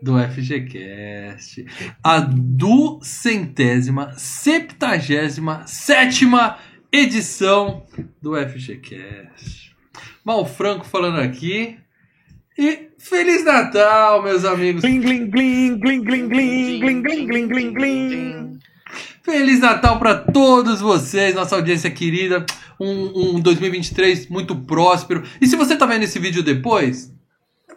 do FGCast, a duzentésima, septagésima, sétima edição do FGCast. Mal Franco falando aqui e Feliz Natal, meus amigos! Glim, glim, glim, glim, glim, glim, glim, glim, glim, glim, glim. Feliz Natal para todos vocês, nossa audiência querida. Um, um 2023 muito próspero. E se você tá vendo esse vídeo depois,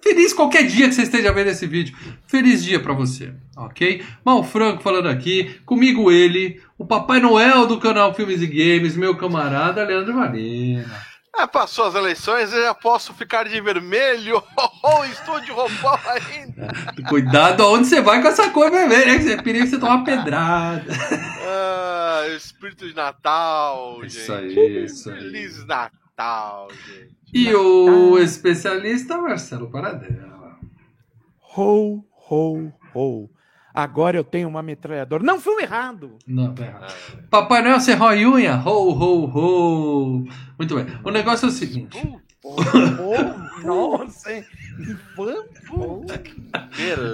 feliz qualquer dia que você esteja vendo esse vídeo. Feliz dia para você, ok? Mal Franco falando aqui, comigo ele, o Papai Noel do canal Filmes e Games, meu camarada Leandro Varena. Ah, passou as eleições, eu já posso ficar de vermelho ou estou de roupão ainda. Cuidado aonde você vai com essa cor vermelha, né? É perigo você tomar pedrada. Ah, espírito de Natal, Isso gente. aí, isso aí. Feliz Natal, gente. E o especialista Marcelo Paradela. Ho, ho, ho. Agora eu tenho uma metralhadora. Não, filme errado. Não, tá errado. Papai Noel sem rói unha. Ho, ho, ho. Muito bem. O negócio é o seguinte. Oh, oh, nossa, hein? Vamos.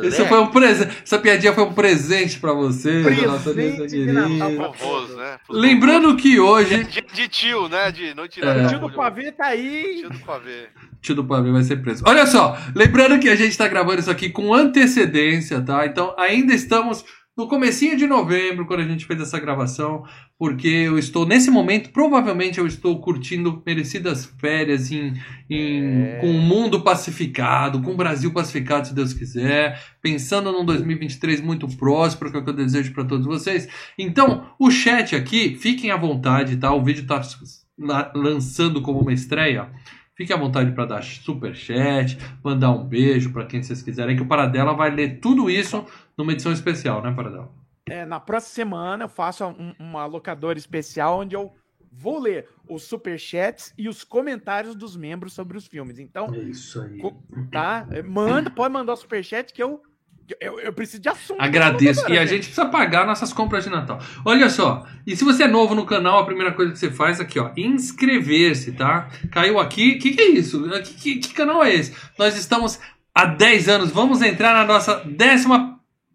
Esse foi um presente. Essa piadinha foi um presente pra você, nossa Presente Natal querida. pra Vovôs, né? Lembrando que hoje. De, de tio, né? De noite É. O tio do pavê tá aí. Tio do pavê. Tio do Pavê vai ser preso. Olha só, lembrando que a gente tá gravando isso aqui com antecedência, tá? Então ainda estamos no comecinho de novembro, quando a gente fez essa gravação, porque eu estou, nesse momento, provavelmente eu estou curtindo merecidas férias em, em- É. com o mundo pacificado, com o Brasil pacificado, se Deus quiser, pensando num 2023 muito próspero, que é o que eu desejo para todos vocês. Então, o chat aqui, fiquem à vontade, tá? O vídeo tá la- lançando como uma estreia. Fique à vontade para dar super chat, mandar um beijo para quem vocês quiserem, que o Paradela vai ler tudo isso numa edição especial, né, Paradela? É, na próxima semana eu faço um- uma locadora especial onde eu vou ler os superchats e os comentários dos membros sobre os filmes. Então, É isso aí. tá? É, Manda, pode mandar o superchat que eu, eu, eu preciso de assunto. Agradeço. Locadora, E a gente. gente precisa pagar nossas compras de Natal. Olha só, e se você é novo no canal, a primeira coisa que você faz aqui, ó, inscrever-se, tá? Caiu aqui, o que, que é isso? Que, que- que canal é esse? Nós estamos há 10 anos, vamos entrar na nossa décima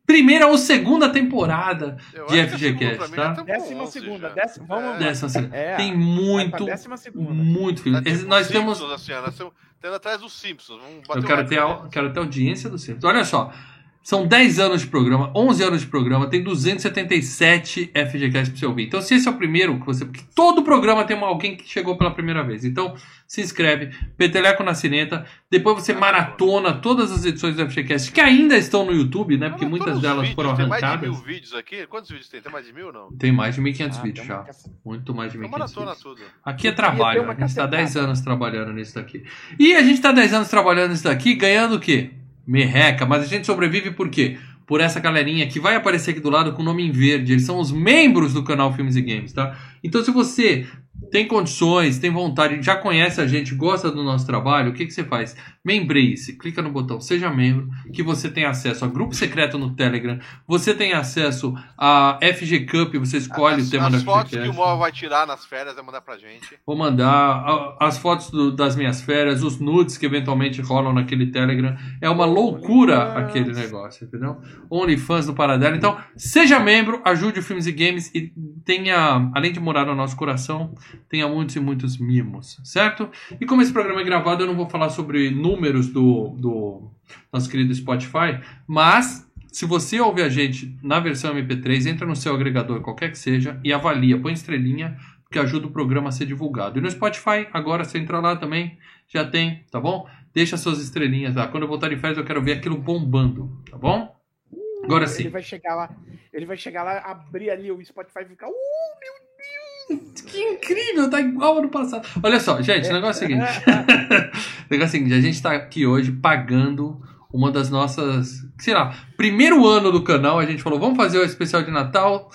primeira ou segunda temporada Eu de FGCast, tá? Décima segunda, décima, vamos décima segunda. É, tem muito, muito filme. Tá tipo nós Simpsons, temos... Assim, nós atrás dos Simpsons. Eu quero ter, a, quero ter audiência dos Simpsons. Olha só, são 10 anos de programa, 11 anos de programa, tem 277 FGCast pra você ouvir. Então, se esse é o primeiro que você. Porque todo programa tem uma- alguém que chegou pela primeira vez. Então, se inscreve, peteleco na cineta. Depois você maratona todas as edições do FGCast que ainda estão no YouTube, né? Porque muitas delas vídeos, foram Tem mais de arrancadas. mil vídeos aqui? Quantos vídeos tem? Tem mais de mil não? Tem mais de 1.500 Ah, vídeos já. Muito mais de Então 1.500 maratona vídeos. tudo. Aqui é trabalho, uma a gente está cacetada. 10 anos trabalhando nisso daqui. E a gente está 10 anos trabalhando nisso daqui, ganhando o quê? Merreca, mas a gente sobrevive por quê? Por essa galerinha que vai aparecer aqui do lado com o nome em verde. Eles são os membros do canal Filmes e Games, tá? Então se você tem condições, tem vontade, já conhece a gente, gosta do nosso trabalho, o que, que você faz? Membre-se, clica no botão Seja Membro, que você tem acesso a grupo secreto no Telegram, você tem acesso a FG Cup, você escolhe as, o tema as da fotos que o Mó vai tirar nas férias vai mandar pra gente. Vou mandar as fotos do- das minhas férias, os nudes que eventualmente rolam naquele Telegram. É uma loucura aquele negócio, entendeu? OnlyFans do Paradela. Então, seja membro, ajude o Filmes e Games e tenha, além de morar no nosso coração, tenha muitos e muitos mimos, certo? E como esse programa é gravado, eu não vou falar sobre números do, do nosso querido Spotify, mas se você ouve a gente na versão MP3, entra no seu agregador, qualquer que seja, e avalia, põe estrelinha, que ajuda o programa a ser divulgado. E no Spotify, agora você entra lá também, já tem, tá bom? Deixa suas estrelinhas lá. Quando eu voltar de férias, eu quero ver aquilo bombando, tá bom? Agora sim. Ele vai chegar lá, ele vai chegar lá, abrir ali o Spotify e ficar. Uh, meu Que incrível, tá igual ano passado. Olha só, gente, o negócio é o seguinte. o negócio é o seguinte, a gente tá aqui hoje pagando uma das nossas. Sei lá, primeiro ano do canal, a gente falou, vamos fazer o especial de Natal.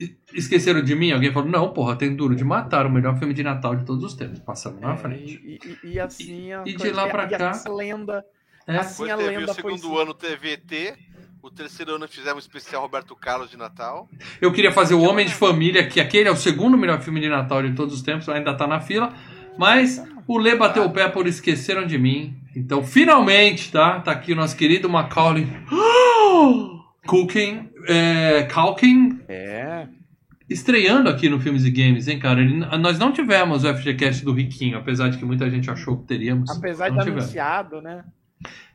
E- Esqueceram de mim? Alguém falou, não, porra, tem Duro de Matar, o melhor filme de Natal de todos os tempos. Passamos na É, frente. E, e- e assim. a E de lá pra e cá- lenda. É. assim a teve lenda o foi. segundo ano TVT. O terceiro ano fizemos um especial Roberto Carlos de Natal. Eu queria fazer O Homem de Família, que aquele é o segundo melhor filme de Natal de todos os tempos, ainda tá na fila. Mas o Lê bateu o pé por Esqueceram de Mim. Então, finalmente, tá? Tá aqui o nosso querido Macaulay Culkin, é, Culkin É. estreando aqui no Filmes e Games, hein, cara? Ele- nós não tivemos o FGCast do Riquinho, apesar de que muita gente achou que teríamos. Apesar de tivemos. anunciado, né?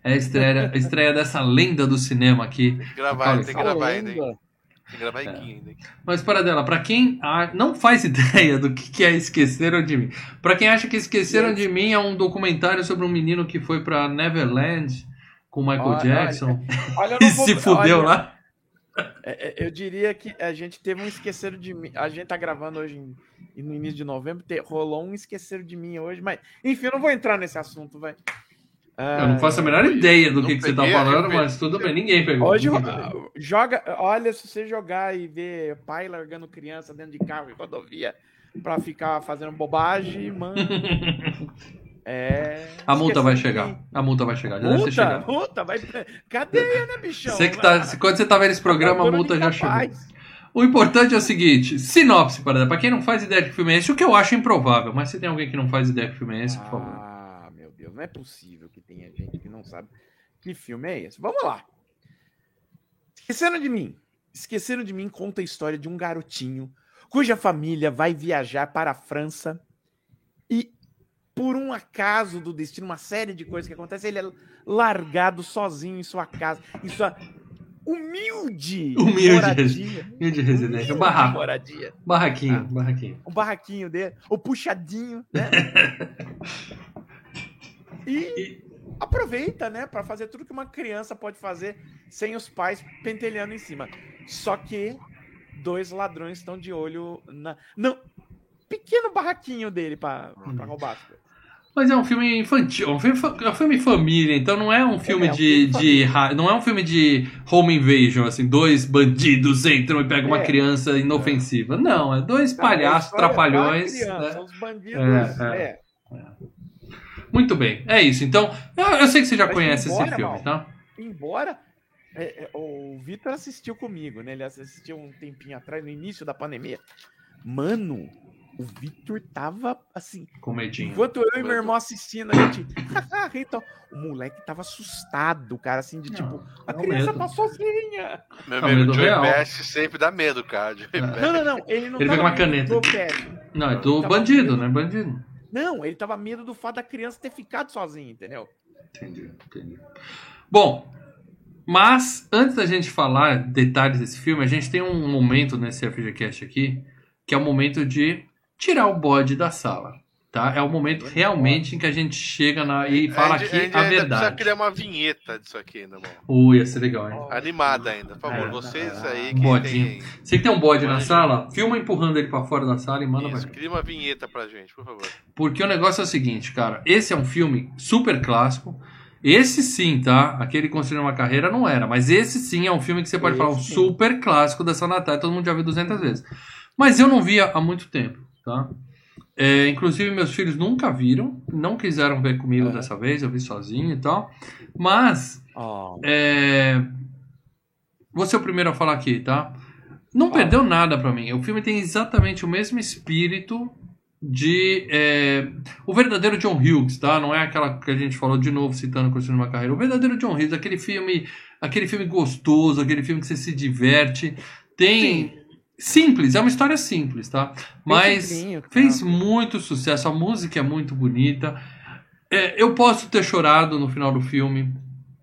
É a estreia, a estreia dessa lenda do cinema aqui. Tem que gravar, tem que gravar ainda, hein? lenda. Tem que gravar É. aqui ainda. hein? Mas para dela, para quem não faz ideia do que é Esqueceram de Mim, para quem acha que Esqueceram de Mim é um documentário sobre um menino que foi para Neverland com Michael Olha, Jackson Olha, eu e não vou- se fudeu olha, lá. é, é, Eu diria que a gente teve um esqueceram de mim. A gente tá gravando hoje em- no início de novembro. rolou um esqueceram de mim hoje, mas enfim, eu não vou entrar nesse assunto, vai. Eu não faço a menor ideia do Não que, que você tá peguei, falando, mas tudo bem, ninguém pegou. Hoje joga, olha, se você jogar e ver pai largando criança dentro de carro em rodovia pra ficar fazendo bobagem, mano. É. A multa vai chegar. A multa vai chegar. Já deve ter Multa, multa, vai. Cadeia, né, bichão? Você que tá, quando você tá vendo esse programa, a multa já chegou. O importante é o seguinte: sinopse, para Pra quem não faz ideia de que filme é esse, o que eu acho improvável, mas se tem alguém que não faz ideia de que filme é esse, por favor. Deus, não é possível que tenha gente que não sabe que filme é esse. Vamos lá. Esqueceram de mim. Esqueceram de mim conta a história de um garotinho cuja família vai viajar para a França e por um acaso do destino, uma série de coisas que acontecem, ele é largado sozinho em sua casa, em sua humilde, Humilde moradia. De residência, Humilde barraco. moradia. Barraquinho, Ah. barraquinho. o barraquinho dele, o puxadinho, né? e aproveita, né, Pra fazer tudo que uma criança pode fazer sem os pais pentelhando em cima. Só que dois ladrões estão de olho na não pequeno barraquinho dele pra pra Hum. roubar. Mas é um filme infantil, é um filme, é um filme família, então não é um filme É, é um de, filme de ra- não é um filme de home invasion, assim, dois bandidos entram e pegam uma É. criança inofensiva. Não, é dois palhaços, história da trapalhões. criança, né? São os bandidos. É, É, Muito bem, é isso. Então, eu, eu sei que você já Mas conhece embora, esse filme, Mal. tá? Embora é, é, o Vitor assistiu comigo, né? Ele assistiu um tempinho atrás, no início da pandemia. Mano, o Vitor tava assim. Com medinho. Enquanto eu e meu irmão assistindo, a gente. então, o moleque tava assustado, cara, assim, de Não, tipo, a o criança medo. tá sozinha. Meu o amigo, medo Joey. Best sempre dá medo, cara. Não, não, não. Ele não Ele tava pega uma caneta. do. Não, é do bandido, né? Bandido. Não, ele tava medo do fato da criança ter ficado sozinha, entendeu? Entendi, entendi. Bom, mas antes da gente falar detalhes desse filme, a gente tem um momento nesse FGCast aqui, que é o momento de tirar o bode da sala. Tá? É o momento realmente em que a gente chega na, e fala A gente- aqui a gente a ainda precisa verdade. criar uma vinheta disso aqui ainda, mano. Ui, ia ser legal, hein? Animada ainda, por favor. É. Vocês aí Um que bodinho. tem. Você que tem um bode na sala, filma empurrando ele pra fora da sala e manda pra Isso, cria uma vinheta pra gente, por favor. Porque o negócio é o seguinte, cara. Esse é um filme super clássico. Esse sim, tá? Aquele Construindo uma Carreira não era. Mas esse sim é um filme que você pode Esse falar um sim. super clássico dessa Natal. Todo mundo já viu 200 vezes. Mas eu não via há muito tempo, tá? É, inclusive, meus filhos nunca viram. Não quiseram ver comigo Aham. dessa vez. Eu vi sozinho e tal. Mas Ó, é... Vou ser o primeiro a falar aqui, tá? Não Fala. perdeu nada pra mim. O filme tem exatamente o mesmo espírito de. é, O verdadeiro John Hughes, tá? Não é aquela que a gente falou de novo citando Construindo uma Carreira. O verdadeiro John Hughes, aquele filme, aquele filme gostoso, aquele filme que você se diverte. Tem. Simples, é uma história simples, tá? Mas tá? fez muito sucesso, a música é muito bonita. É, eu posso ter chorado no final do filme.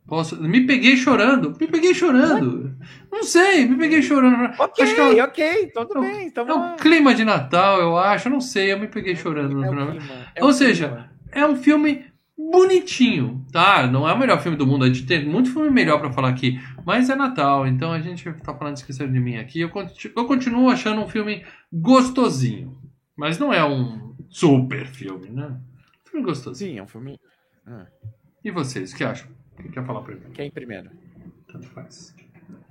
Posso... Me peguei chorando. Me peguei chorando. Não sei, me peguei chorando. Ok, Acho que é, ok, tudo é um- bem. Então é um clima de Natal, eu acho. Não sei, eu me peguei chorando no É o final. clima, é Ou seja, clima. É um filme bonitinho, tá? Não é o melhor filme do mundo. A gente tem muito filme melhor pra falar aqui. Mas é Natal, então a gente tá falando Esqueceram de Mim aqui. Eu, conti- eu continuo achando um filme gostosinho. Mas não é um super filme, né? Filme gostosinho. Sim, é um filme. Ah. E vocês, o que acham? Quem quer falar primeiro? Quem primeiro? Tanto faz.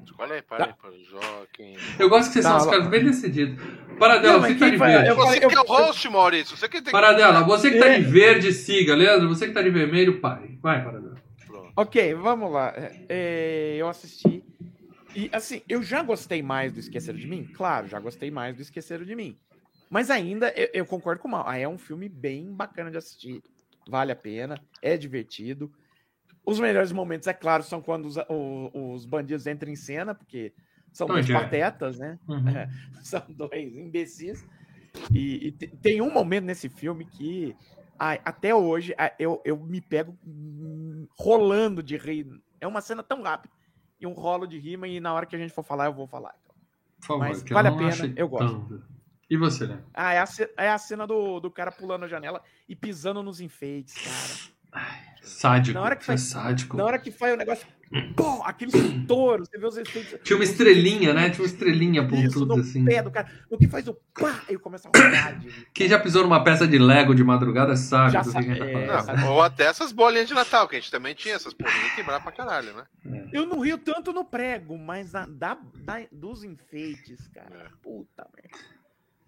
Escolhe aí, para aí, para Joaquim. Eu gosto que vocês são Não, os caras bem decididos. Paradela, Não, você que tá de vai- verde. Você que é o host, Maurício. Você que tem que. Paradela, você que tá É. de verde, siga. Leandro, você que tá de vermelho, pare. Vai, Paradela. Pronto. Ok, vamos lá. É, é, eu assisti. E assim, eu já gostei mais do Esqueceram de Mim? Claro, já gostei mais do Esqueceram de Mim. Mas ainda, eu, eu concordo com o Mal. Ah, É um filme bem bacana de assistir. Vale a pena, é divertido. Os melhores momentos, é claro, são quando os, o- os bandidos entram em cena, porque são dois Jerry. patetas, né? Uhum. É, são dois imbecis. E, e te- tem um momento nesse filme que ai, até hoje eu, eu me pego rolando de rir. É uma cena tão rápida. E um rolo de rima, e na hora que a gente for falar, eu vou falar. então. Por favor, Mas vale a pena, eu gosto. tanto. E você, né? Ah, é a, é a cena do, do cara pulando a janela e pisando nos enfeites, cara. Sádico. Na hora que você é faz- sádico. Na hora que faz o negócio, pô, aquele estouro, você vê os efeitos. Tinha uma estrelinha, né? Tinha uma estrelinha Isso, pontuda no assim. pé do cara. No que faz o pá, aí começa a rir. Quem já pisou numa peça de Lego de madrugada sabe Já do que a gente tá é, falando. Não, ou até essas bolinhas de Natal, que a gente também tinha essas porrinhas que quebrar pra caralho, né? Eu não rio tanto no prego, mas na- da, da- dos enfeites, cara. É. Puta merda.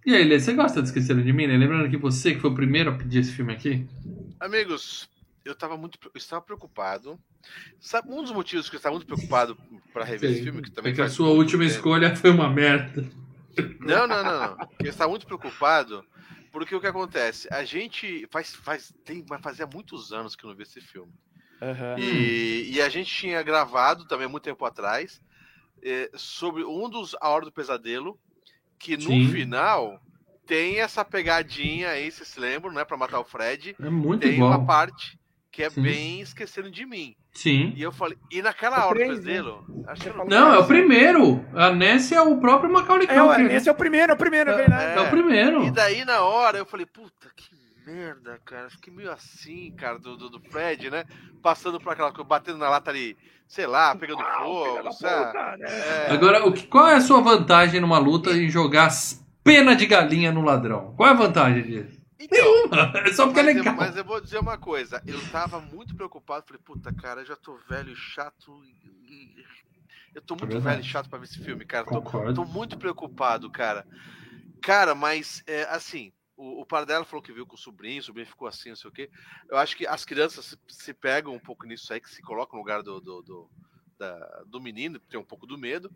E aí, Lê, você gosta de Esqueceram de Mim, né? Lembrando que você que foi o primeiro a pedir esse filme aqui. Amigos, eu tava muito eu estava preocupado. Sabe, um dos motivos que eu estava muito preocupado pra rever esse filme, que também é que a sua última tempo- escolha foi uma merda. Não, não, não, não. Eu estava muito preocupado porque o que acontece? A gente faz, faz, tem, vai fazer muitos anos que eu não vi esse filme. Aham. E, e a gente tinha gravado também há muito tempo atrás eh, sobre um dos A Hora do Pesadelo, que no Sim. final tem essa pegadinha aí, vocês se lembram, né? Pra matar o Fred. É muito tem igual. uma parte que é Sim. bem esquecendo de mim. Sim. E eu falei, e naquela hora do pesadelo, falou- Não, é o primeiro. A Ness é o próprio Macaulay É, Culkin. né? esse é o primeiro, é o primeiro, é verdade. É o primeiro. E daí na hora eu falei, puta, que merda, cara. Fiquei meio assim, cara, do, do, do Fred, né? Passando por aquela coisa, batendo na lata ali, sei lá, pegando Uau, filha fogo, sabe? né? É, Agora, o que- qual é a sua vantagem numa luta em jogar as pena de galinha no ladrão? Qual é a vantagem disso? Então, É só porque é mas, eu, legal. mas eu vou dizer uma coisa, eu tava muito preocupado, falei, puta, cara, eu já tô velho e chato. Eu tô muito É velho e chato pra ver esse filme, cara. Tô, Concordo. tô muito preocupado, cara. Cara, mas é, assim, o, o Paradela falou que viu com o sobrinho, o sobrinho ficou assim, não sei o quê. Eu acho que as crianças se, se pegam um pouco nisso aí, que se colocam no lugar do, do, do, da- do menino, tem um pouco do medo.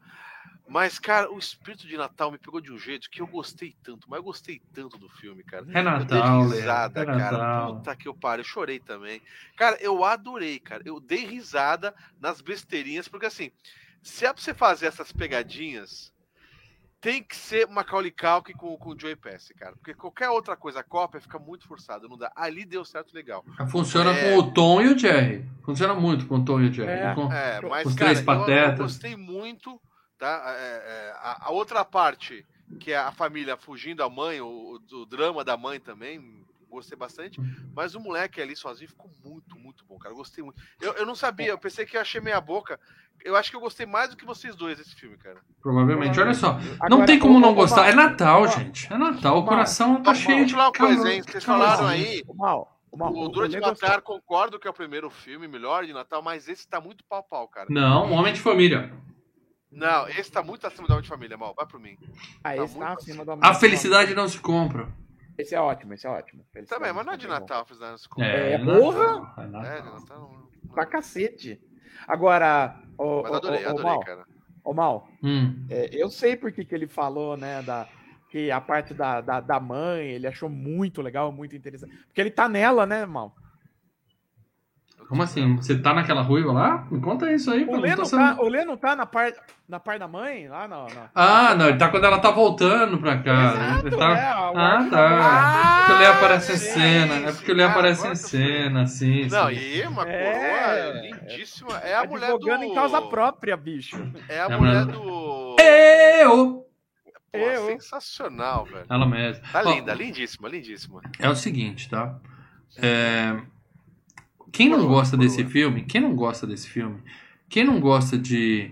Mas, cara, o espírito de Natal me pegou de um jeito que eu gostei tanto, mas eu gostei tanto do filme, cara. É Eu Natal, dei Lê. risada, É cara. Natal. Puta que eu paro. Eu chorei também. Cara, eu adorei, cara. Eu dei risada nas besteirinhas, porque assim, se é pra você fazer essas pegadinhas, tem que ser Macaulay Culkin com, com o Joey Pesci, cara. Porque qualquer outra coisa cópia fica muito forçado, não dá. Ali deu certo legal. Funciona É. com o Tom e o Jerry. Funciona muito com o Tom e o Jerry. É. Com- É, mas, Os cara, três eu- eu, patetas. gostei muito, tá? É, é, a, a outra parte, que é a família fugindo da mãe, o, o drama da mãe também, gostei bastante. Mas o moleque ali sozinho ficou muito, muito bom, cara. Eu Gostei muito. Eu, eu não sabia, eu pensei que eu achei meia boca. Eu acho que eu gostei mais do que vocês dois desse filme, cara. Provavelmente. Olha só. Agora, não tem como não gostar. Mal, É Natal, gente. É Natal. O Mal, coração tá cheio vou de falar uma coisa, hein? Vocês falaram aí, O mal, o mal. o Duro de gostou. Matar, concordo que é o primeiro filme melhor de Natal, mas esse tá muito pau-pau, cara. Não, um Homem de Família. Não, esse tá muito acima da Homem de Família, mal. Vai por mim. Ah, Tá esse tá acima do A felicidade não se compra. Esse é ótimo, esse é ótimo. Também, mas não é de. Natal, fiz nada É, Natal, porra! É É, de Natal. Natal. não- Pra cacete. Agora, ô, Mas adorei, ô, ô, adorei, Mal, cara. ô, Mal, Hum. é, eu sei porque que ele falou, né, da, que a parte da, da, da mãe, ele achou muito legal, muito interessante. Porque ele tá nela, né, Mal? Como assim? Você tá naquela ruiva lá? Me conta isso aí. O Lê não, tá, o Lê não tá na parte na par da mãe, lá na... na- Ah, não, ele tá quando ela tá voltando pra cá. Exato, Ele tá- é, Ah, tá. Ah, Porque o Lê aparece em cena. É porque o Lê sim. aparece Ah, em eu cena, sim. Não, sim. e uma É. coroa lindíssima. É a mulher do... Em causa própria, bicho. É a É a mulher mulher- do... Eu! Pô, Eu. sensacional, velho. Ela mesma. Tá Ó, linda, lindíssima, lindíssima. É o seguinte, tá? É, Quem não gosta desse filme, quem não gosta desse filme, quem não gosta de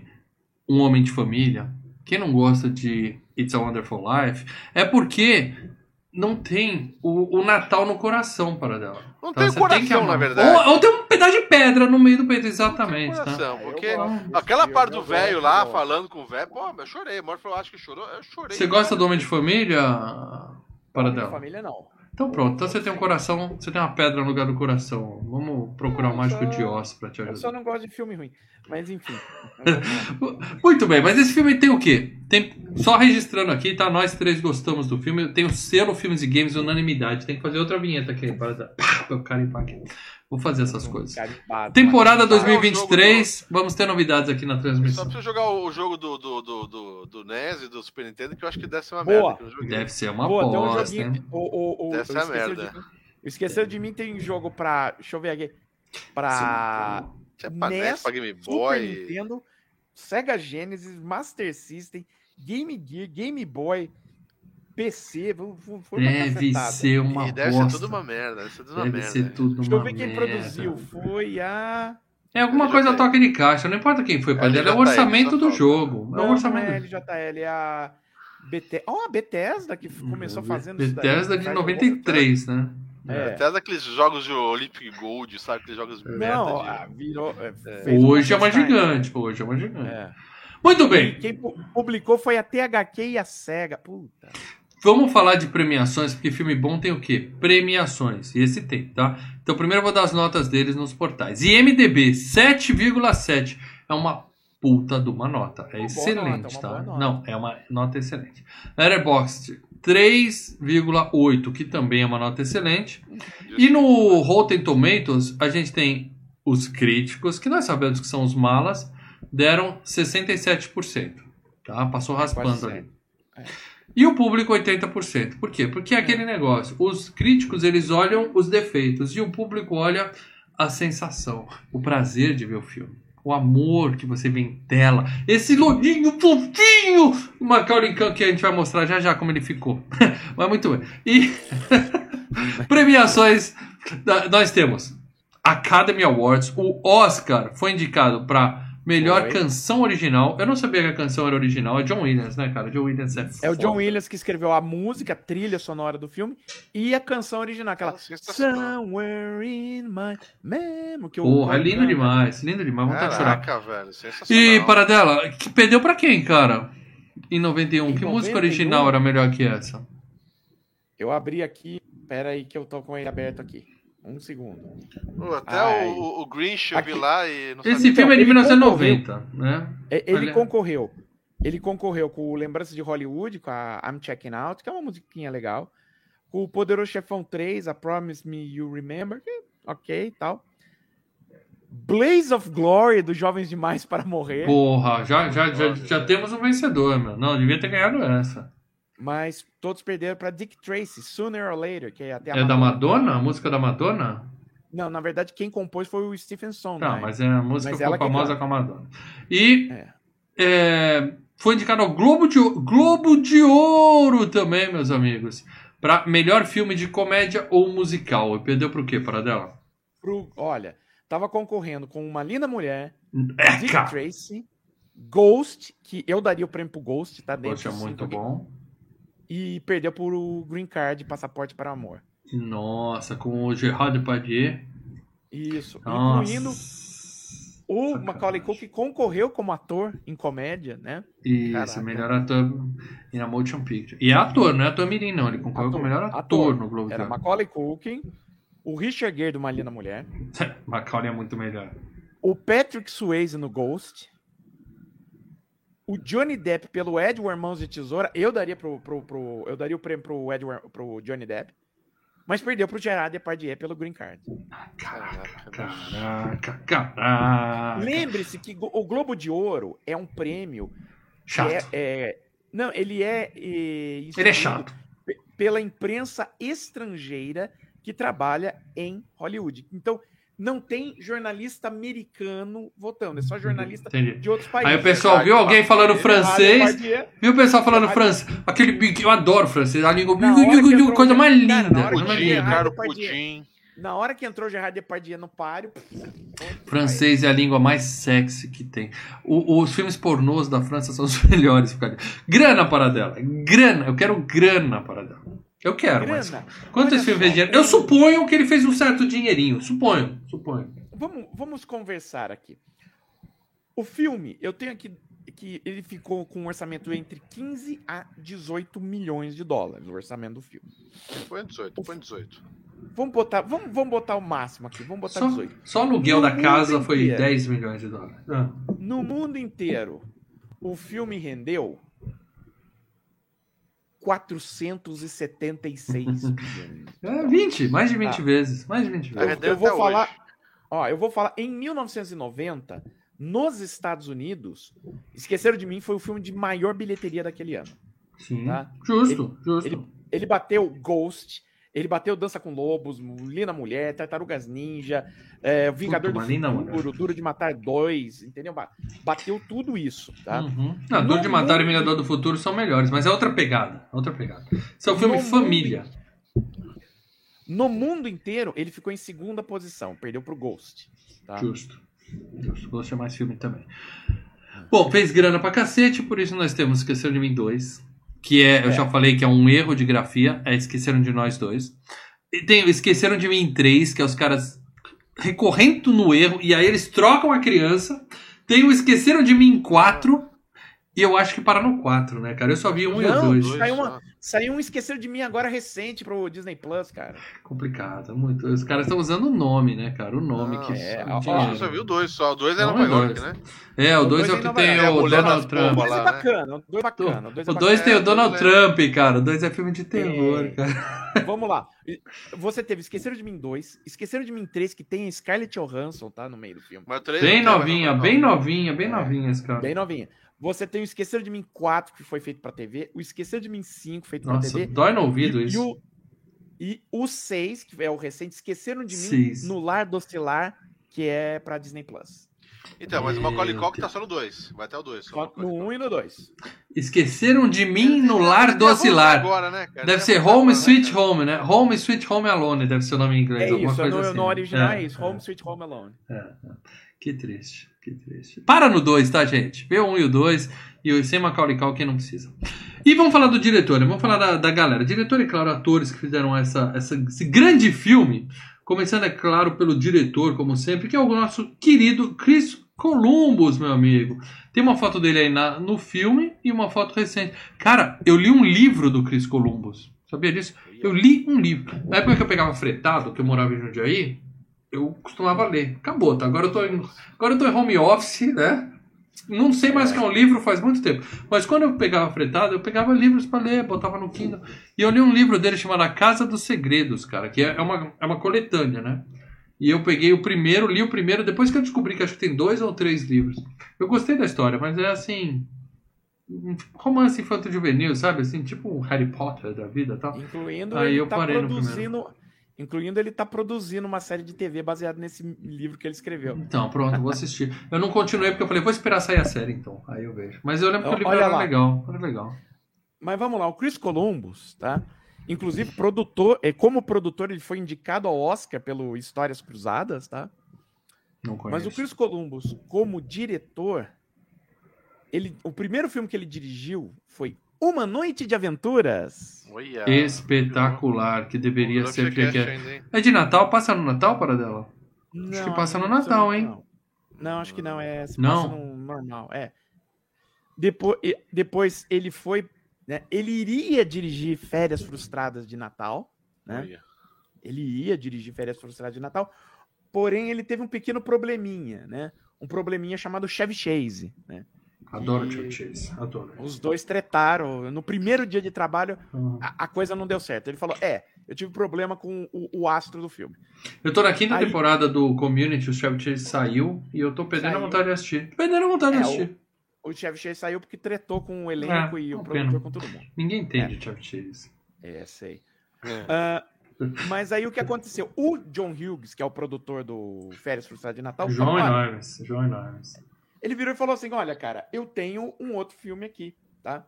Um Homem de Família, quem não gosta de It's a Wonderful Life, é porque não tem o, o Natal no coração para dela. Não Então tem coração, que amar. na verdade. Ou, ou tem um pedaço de pedra no meio do peito, exatamente. Tá? Coração, Eu porque aquela parte do velho lá, falando com o velho, pô, eu chorei. O falou, acho que chorou. Eu chorei. Você gosta do Homem de Família? Para dela. família não. Então pronto, então você tem um coração, você tem uma pedra no lugar do coração. Vamos procurar um Não, mágico só- de ossos pra te Eu só ajudar. não gosto de filme ruim. Mas enfim. Muito bem, mas esse filme tem o quê? Tem, só registrando aqui, tá? Nós três gostamos do filme. Tem o selo Filmes e Games Unanimidade. Tem que fazer outra vinheta aqui para dar- eu carimpar aqui. Vou fazer essas coisas. Carimbado. Temporada Mas- 2023, vamos ter novidades aqui na Só transmissão. preciso jogar o jogo do, do, do, do, do NES e do Super Nintendo, que eu acho que deve ser uma Boa. merda. Eu. Deve ser uma Pô, tem um bosta, joguinho. hein? O, o, o, Deve ser eu a esqueci merda. de. Esqueceu de mim, tem jogo pra. Deixa eu ver aqui. Pra pra NES, NES, pra Game Super Boy. Nintendo, Sega Genesis, Master System, Game Gear, Game Boy, PC. Foi uma Deve cacetada. ser uma E deve bosta. ser tudo uma merda. Deve ser tudo uma Deve merda. ser tudo Deixa eu uma ver quem merda. produziu. Foi a. É alguma coisa toque de caixa, não importa quem foi, pai dela, é o LJL, orçamento do jogo. É o Não, não orçamento. é LJL, é a. BT... Oh, a Bethesda que começou fazendo isso daí. Uhum. Bethesda de Faz 93, né? É. Até daqueles jogos de Olympic Gold, sabe? Aqueles jogos de merda. Não, de- ah, virou. é, Hoje é uma gigante, hoje é uma gigante. É. Muito bem, Quem pu- publicou foi a THQ e a SEGA. Puta. vamos falar de premiações, porque filme bom tem o quê? Premiações, e esse tem, tá? Então primeiro eu vou dar as notas deles nos portais. IMDB, 7,7. É uma puta de uma nota. É Uma excelente, nota, tá? nota. Não, é uma nota excelente. Letterboxd, 3,8, que também é uma nota excelente. E no Rotten Tomatoes, a gente tem os críticos, que nós sabemos que são os malas, deram 67%. Tá? Passou raspando ali. É. E o público 80%. Por quê? Porque é aquele negócio. Os críticos, eles olham os defeitos e o público olha a sensação, o prazer de ver o filme. O amor que você vê em tela. Esse lolinho fofinho! O Macaulay Culkin que a gente vai mostrar já já como ele ficou. Mas muito bem. E premiações, nós temos Academy Awards. O Oscar foi indicado para melhor Foi. canção original. Eu não sabia que a canção era original. É John Williams, né, cara? John Williams é É o John foda. Williams que escreveu a música, a trilha sonora do filme e a canção original, aquela. Somewhere in my memory. Que Porra, é lindo canta. demais, lindo demais, de chorar. Caraca, velho. Sensacional. E para dela, que perdeu pra quem, cara? Em 91, Em que música 91? original era melhor que essa? Eu abri aqui, pera aí que eu tô com ele aberto aqui. Um segundo. Pô, Até Ai. o, o Grinch eu vi Aqui. lá e não Esse sabia. filme é de ele 1990, né? É, Ele Olha. concorreu. Ele concorreu com o Lembranças de Hollywood, com a I'm Checking Out, que é uma musiquinha legal. Com o Poderoso Chefão 3, a Promise Me You Remember, que ok e tal. Blaze of Glory, dos Jovens Demais para Morrer. Porra, já, já, já, já temos um vencedor, meu. Não, devia ter ganhado essa. Mas todos perderam para Dick Tracy, Sooner or Later, que é até a É da Madonna? A música da Madonna? Não, na verdade, quem compôs foi o Stephen Sondheim. Não, mas é a música Mas ficou famosa com a Madonna. E É. é, foi indicado ao Globo de, Globo de Ouro também, meus amigos. Pra melhor filme de comédia ou musical. E perdeu pro quê, para dela? Pro- olha, tava concorrendo com Uma Linda Mulher, É, Dick. Tracy, Ghost, que eu daria o prêmio pro Ghost, tá dentro Poxa, dos muito cinco aqui, bom. E perdeu por o Green Card, Passaporte para Amor. Nossa, com o Gerard Depardieu. Isso, Nossa. incluindo o Macaulay Culkin concorreu como ator em comédia, né? Isso, Caraca. melhor ator em a motion picture. E é ator, não é ator mirim, não. Ele concorreu como melhor ator, Ator. no Globo Era. Macaulay Culkin, o Richard Gere do Uma Linda Mulher, Macaulay é muito melhor. o Patrick Swayze no Ghost, o Johnny Depp pelo Edward Mãos de Tesoura, eu daria pro, pro, pro- eu daria o prêmio pro Edward, pro Johnny Depp, mas perdeu pro Gerard Depardieu pelo Green Card. Caraca, caraca, caraca. Lembre-se que o Globo de Ouro é um prêmio que Chato. é, é- não, ele é, é Ele é instituído chato. pe- pela imprensa estrangeira que trabalha em Hollywood. Então, não tem jornalista americano votando, é só jornalista Entendi. de outros países. Aí o pessoal viu alguém falando francês, viu o pessoal falando francês, aquele bico, eu adoro francês, a língua, coisa mais linda, na hora coisa que mais linda. pudim. Na hora que entrou Gerard Depardieu no páreo... Francês é a língua mais sexy que tem. O- os filmes pornôs da França são os melhores. Grana para dela. Grana. Eu quero grana para dela. Eu quero, mas. Quanto esse filme fez dinheiro? Eu suponho que ele fez um certo dinheirinho. Suponho, suponho. Vamos, vamos conversar aqui. O filme, eu tenho aqui que ele ficou com um orçamento entre 15 a 18 milhões de dólares, o orçamento do filme. Põe 18, põe 18. Vamos botar, vamos, vamos botar o máximo aqui, vamos botar Só, 18. só o aluguel No da casa mundo foi inteiro. 10 milhões de dólares. Ah, No mundo inteiro, o filme rendeu 476 milhões. É 20, mais de 20 Tá. vezes. Mais de 20 Tá vezes. rendendo eu vou falar- hoje. Ó, eu vou falar, em 1990, nos Estados Unidos, Esqueceram de Mim foi o filme de maior bilheteria daquele ano. Sim. Tá. Justo, justo. Ele, ele bateu Ghost, ele bateu Dança com Lobos, Lina Mulher, Tartarugas Ninja, é, Vingador Puta, do Futuro, Duro de Matar 2, entendeu? Ba- Bateu tudo isso, tá? Uhum. Não, Duro de No Matar e mundo- Vingador do Futuro são melhores, mas é outra pegada. Outra pegada. Esse é um filme No família. No mundo inteiro, ele ficou em segunda posição, perdeu pro Ghost. Tá? Justo. Justo. Ghost é mais filme também. Bom, fez grana pra cacete, por isso nós temos Esqueceram de Mim 2. Que é, eu É. já falei que é um erro de grafia, é Esqueceram de Nós dois. E tem Esqueceram de Mim 3, que é os caras recorrendo no erro, e aí eles trocam a criança. Tem o Esqueceram de Mim 4, e eu acho que para no 4, né, cara? Eu só vi um e o Não, 2. Dois Saiu uma- Saiu um Esqueceram de Mim agora recente pro Disney Plus, cara. Complicado, muito. Os caras estão usando o nome, né, cara? O nome Não, que. é, o dinheiro. Eu só vi o 2 só. O 2 era Não, Nova é York, dois. né? É, o O dois dois é o é que em tem. É a o Donald Trump. Mas lá, é né? bacana, o dois é bacana. O dois é O 2 tem o É, Donald Trump, cara. O 2 é filme de terror, É. cara. Vamos lá. Você teve Esqueceram de Mim 2, Esqueceram de Mim 3, que tem a Scarlett Johansson, tá? No meio do filme. Mas o três Bem não tem, novinha, não. bem novinha, bem É. novinha esse cara. Bem novinha. Você tem o Esqueceram de Mim 4, que foi feito pra TV. O Esqueceram de Mim 5, feito pra Nossa, TV. dói no ouvido e, e isso. o, e o 6, que é o recente, Esqueceram de Mim Seis. no Lar do Oscilar, que é pra Disney Plus. Então, mas o Macaulay Culkin tá só no 2. Vai até o 2. Só no 1 e no 2. Esqueceram de mim no lar do oscilar. Agora, né, cara? Deve ser é Home Sweet né, cara? Home, né? Home Sweet Home Alone deve ser o nome em inglês. É isso, coisa no, assim. no original é, isso. Home Sweet Home Alone. Que triste, que triste. Para no 2, tá, gente? Vê o 1 um e o 2 e o sem Macaulay Culkin não precisa. E vamos falar do diretor, né? vamos falar da, da galera. Diretor e, claro, atores que fizeram essa, essa, esse grande filme. Começando, é claro, pelo diretor, como sempre, que é o nosso querido Chris Columbus, meu amigo. Tem uma foto dele aí na, no filme e uma foto recente. Cara, eu li um livro do Chris Columbus. Sabia disso? Eu li um livro. Na época que eu pegava fretado, que eu morava em Jundiaí, eu costumava ler. Acabou, tá? Agora eu tô em, agora eu tô em home office, né? Não sei mais o que é um livro faz muito tempo. Mas quando eu pegava fretado, eu pegava livros pra ler, botava no Kindle. E eu li um livro dele chamado A Casa dos Segredos, cara, que é é uma, é uma coletânea, né? E eu peguei o primeiro, li o primeiro, depois que eu descobri que acho que tem dois ou três livros. Eu gostei da história, mas é assim. um romance infanto juvenil, sabe? Assim, tipo um Harry Potter da vida e tal. Incluindo Aí ele eu tá parei no produzindo. Incluindo ele tá produzindo uma série de TV baseada nesse livro que ele escreveu. Então, pronto, vou assistir. Eu não continuei porque eu falei, vou esperar sair a série então. Aí eu vejo. Mas eu lembro que o livro era lá. legal. Era legal. Mas vamos lá, o Chris Columbus, tá? Inclusive, produtor, é, como produtor, ele foi indicado ao Oscar pelo Histórias Cruzadas, tá? Não conheço. Mas o Chris Columbus, como diretor, ele, o primeiro filme que ele dirigiu foi Uma Noite de Aventuras. Espetacular, que deveria ser. Porque... hein? É de Natal? Passa no Natal, para dela? Não, que passa no não, Natal, não, hein? Não. Não, acho que não. É, se Não? passa no normal. É. Depois, depois ele foi. né, ele iria dirigir Férias Frustradas de Natal. Né? Ele ia dirigir Férias Frustradas de Natal. Porém, ele teve um pequeno probleminha, né? Um probleminha chamado Chevy Chase, né? Adoro E- Chuck Chase. Adoro. Os dois tretaram. No primeiro dia de trabalho, Uhum. a, a coisa não deu certo. Ele falou: É, eu tive problema com o, o astro do filme. Eu tô na quinta Aí- temporada do Community, o Chevy Chase saiu e eu tô perdendo a Saiu. vontade de assistir. Perdendo a vontade de É, assistir. O Chevy Chase saiu porque tretou com o elenco É, e o produtor pena. com todo mundo. Ninguém entende o Chevy Chase. É, sei. É. Ah, mas aí o que aconteceu? O John Hughes, que é o produtor do Férias Frustradas de Natal, João falou, "Olha", Enormes. João Enormes. Ele virou e falou assim: Olha, cara, eu tenho um outro filme aqui, tá?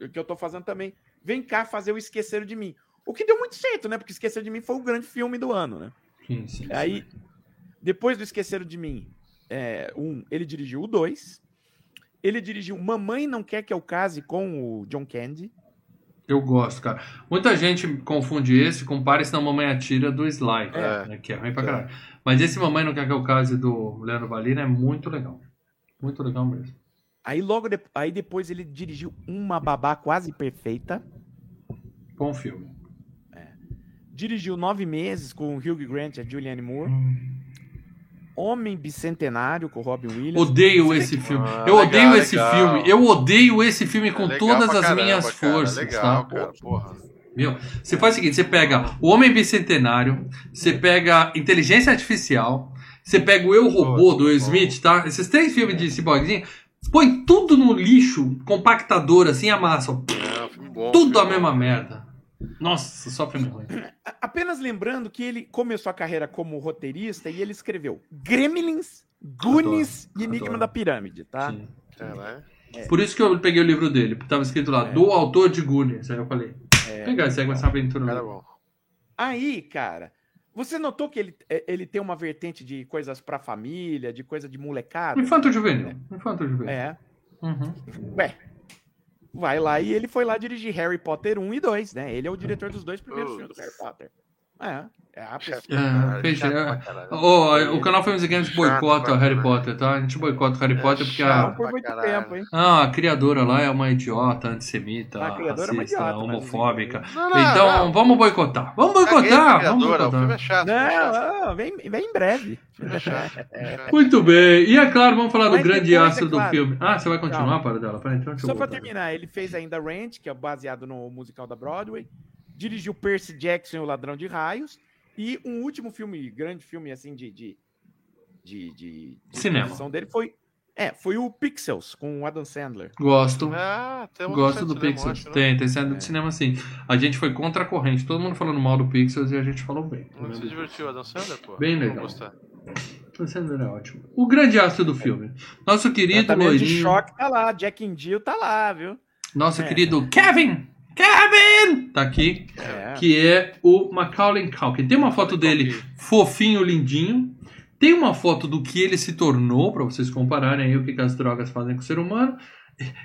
O que eu tô fazendo também. Vem cá fazer o Esqueceram de Mim. O que deu muito certo, né? Porque Esqueceram de Mim foi o grande filme do ano, né? Sim, sim, sim. Aí, depois do Esqueceram de Mim, é, um, ele dirigiu o dois. Ele dirigiu Mamãe Não Quer Que Eu Case com o John Candy. Eu gosto, cara. Muita gente confunde esse com Paris na Mamãe Atira do Sly, É. né, que é ruim pra caralho. Mas esse Mamãe Não Quer Que Eu Case do Leandro Valina é muito legal. Muito legal mesmo. Aí logo de- aí depois ele dirigiu Uma Babá Quase Perfeita. Bom filme. Dirigiu Nove Meses com o Hugh Grant e a Julianne Moore. Homem Bicentenário com o Robin Williams. Odeio esse filme. Ah, Eu legal, odeio esse legal. filme. Eu odeio esse filme com É todas as caramba, minhas cara, forças, Legal, tá? cara, porra. Meu, você faz o seguinte, você pega o Homem Bicentenário, você pega Inteligência Artificial, você pega o Eu Robô do Will Smith, tá? Esses três filmes de ciborguinho, põe tudo no lixo, compactador assim, amassa. É bom. Tudo a mesma merda. Nossa, só filme ruim. Apenas lembrando que ele começou a carreira como roteirista e ele escreveu Gremlins, Goonies e Enigma adoro. da Pirâmide, tá? Sim. Caralho. Por isso que eu peguei o livro dele, porque tava escrito lá, É. do autor de Goonies. Aí eu falei, pegar, segue essa aventura. Cara aí. bom. Aí, cara, você notou que ele, é, ele tem uma vertente de coisas pra família, de coisa de molecada? Infanto Juvenil. Infanto Juvenil. É. Uhum. Ué, vai lá e ele foi lá dirigir Harry Potter 1 e 2, né? Ele é o diretor dos dois primeiros filmes do Harry Potter. É, é a É, é. Ô, o canal e Games Chato boicota o Harry. Potter, tá? A gente boicota o Harry É Potter porque a, por muito tempo, hein? ah, a criadora lá é uma idiota, antissemita, A criadora é uma racista, idiota, mas- homofóbica. Não, não, Então, não. vamos boicotar. Vamos pra boicotar. Vamos é boicotar. o filme é chato, Não, não, vem, vem em breve. é é. Muito bem. E é claro, vamos falar do Mas grande astro é do claro. filme. Ah, você vai continuar, para dela? Então Só pra terminar, ele fez ainda Rent, que é baseado no musical da Broadway. Dirigiu Percy Jackson e o Ladrão de Raios. E um último filme, grande filme assim de. de, de, de, de Cinema. dele foi. É, foi o Pixels com o Adam Sandler. Gosto. Ah, temos Gosto do cinema, Pixels. acho, né? Tem, tem cena de cinema sim. A gente foi contra a corrente. Todo mundo falando mal do Pixels e a gente falou bem. Não se divertiu a dançando, pô? Bem legal. gostar. O Sandler é ótimo. O grande astro do filme. Nosso querido loirinho. choque tá lá, Jack Jill tá lá, viu? Nosso É. querido Kevin! Kevin! Tá aqui. É. Que é o Macaulay Culkin. Tem uma foto dele fofinho, lindinho. Tem uma foto do que ele se tornou, pra vocês compararem aí o que, que as drogas fazem com o ser humano.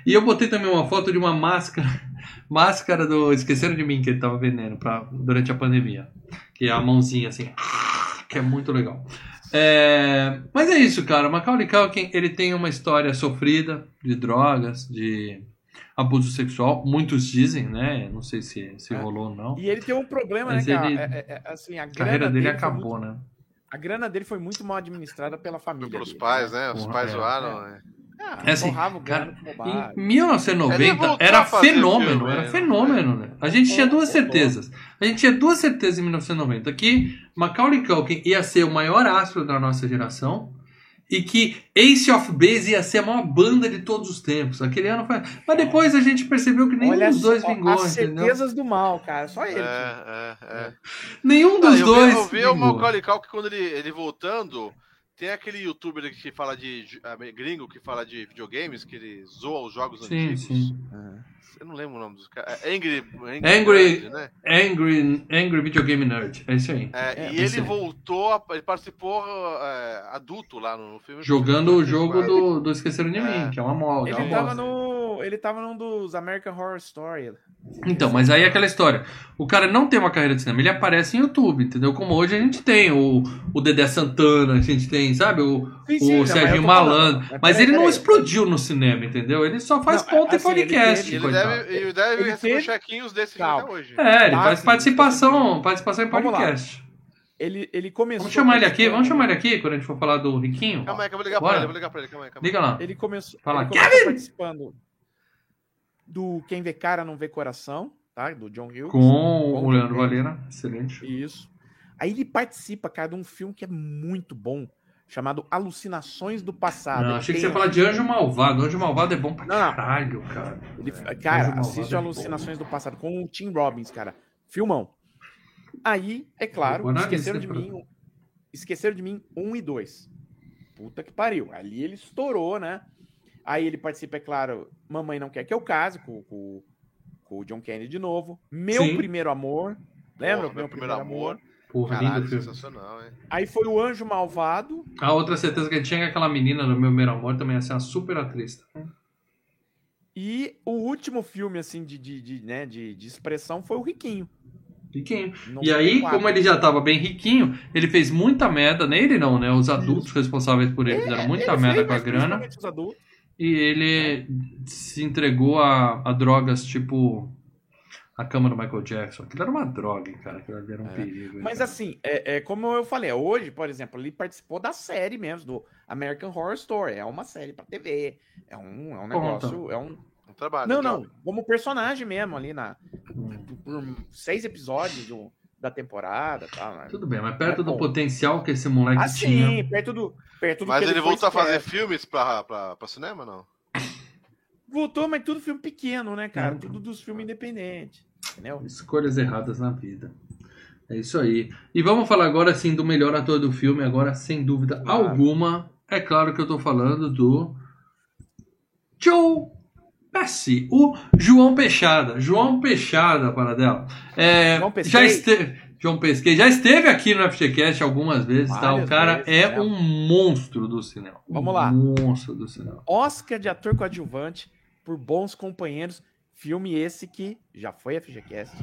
E eu botei também uma foto de uma máscara. Máscara do. Esqueceram de mim que ele tava vendendo pra, durante a pandemia. Que é a mãozinha assim. Que é muito legal. É, mas é isso, cara. Macaulay Culkin, ele tem uma história sofrida de drogas, de abuso sexual. Muitos dizem, né? Não sei se, se É. rolou ou não. E ele tem um problema, Mas né, ele- É, é, é, assim, a A carreira dele foi acabou, muito- né? A grana dele foi muito mal administrada pela família. pelos dele, pais, né? Os Porra, pais é. zoaram. né? Ah, É assim, cara. Em 1990 Ele voltou era a fenômeno, era né? fenômeno, né? A gente tinha duas certezas. A gente tinha duas certezas em 1990 que Macaulay Culkin ia ser o maior astro da nossa geração e que Ace of Base ia ser a maior banda de todos os tempos. Aquele ano foi... Mas depois a gente percebeu que nenhum Olha dos dois só, vingou, As entendeu? certezas do mal, cara. Só ele. É, tinha. é, é. Nenhum Ah, dos eu dois vi, eu vi o. Macaulay Culkin quando ele, ele voltando. Tem aquele youtuber que fala de. ah, gringo que fala de videogames, que ele zoa os jogos Sim, antigos. sim. Eu não lembro o nome dos caras. É Angry. Angry- Bird, né? Angry, Angry Video Game Nerd. É isso aí. É, É, e ele aí. voltou, a- ele participou é, adulto lá no filme. Jogando o jogo do, do Esqueceram de É. Mim, que é uma moda. Ele tava no. Ele tava num dos American Horror Story. Então, mas aí é aquela história. O cara não tem uma carreira de cinema, ele aparece em YouTube, entendeu? Como hoje a gente tem o, o Dedé Santana, a gente tem, sabe? O, Sim, sim, o tô Malandro. mas Mas ele não explodiu no cinema, entendeu? Ele só faz Não, ponta assim, e podcast. ele- Ele deve, ele deve Ele receber teve- chequinhos desses Calma. até hoje. É, ele Ah, faz sim. participação, participação em podcast. Ele, ele começou. Vamos chamar ele aqui, vamos chamar ele aqui quando a gente for falar do Riquinho. Calma aí, que eu vou ligar Bora. pra ele, eu vou ligar pra ele, calma aí, calma aí. Liga lá. Ele começou, Fala, ele começou Kevin! participando do Quem Vê Cara Não Vê Coração, tá? Do John Hughes. Com o Leandro. Valera. Excelente. Isso. Aí ele participa, cara, de um filme que é muito bom, chamado Alucinações do Passado. Não, achei que você ia falar de Anjo Malvado. Anjo Malvado é bom pra Não. caralho, cara. Ele, Anjo cara, Malvado assiste é Alucinações do Passado com o Tim Robbins, cara. Filmão. Aí, é claro, esqueceram de mim. Esqueceram de mim um e dois. Puta que pariu. Ali ele estourou, né? Aí ele participa, é claro, Mamãe Não Quer Que Eu Case, com, com, com o John Kennedy de novo. Meu Sim. Primeiro Amor. Lembra? Porra, Meu Primeiro Amor. Porra, Caralho, sensacional, hein? Aí foi o Anjo Malvado. A outra certeza que ele tinha é que aquela menina do meu primeiro amor também ia ser uma super atriz. E o último filme, assim, de, de, de, né, de, de expressão foi o Riquinho. Riquinho. Não E aí, como ele já tava bem riquinho, ele fez muita merda. Nele não, né? Os adultos responsáveis por ele fizeram muita Ele merda fez, com a grana. os adultos. E ele se entregou a, a drogas tipo a cama do Michael Jackson. Aquilo era uma droga, cara. Aquilo ali era um É. perigo. Mas cara. assim, é, é como eu falei, hoje, por exemplo, ele participou da série mesmo, do American Horror Story. É uma série pra TV. É um, é um Conta. negócio. É um... Um trabalho. Não, não. Como personagem mesmo ali na, Hum, por seis episódios do- da temporada e tal. né? Tudo bem, mas perto É do bom. potencial que esse moleque Assim, tinha. perto do. Perto do Mas que ele, foi voltou a fazer filmes pra, pra, pra cinema, não? Voltou, mas tudo filme pequeno, né, cara? Hum. Tudo dos filmes independentes. Entendeu? Escolhas erradas na vida. É isso aí. E vamos falar agora sim do melhor ator do filme, agora sem dúvida Claro. alguma. É claro que eu tô falando do Joe Pesci, o João Peixada. João Peixada, para dela. É, João Pesquei. já esteve, João Pesquei já esteve aqui no FGCast algumas vezes, tá? O cara vezes, é né? um monstro do cinema. Vamos um lá. Monstro do cinema. Oscar de ator coadjuvante por Bons Companheiros. Filme esse que já foi FGCast.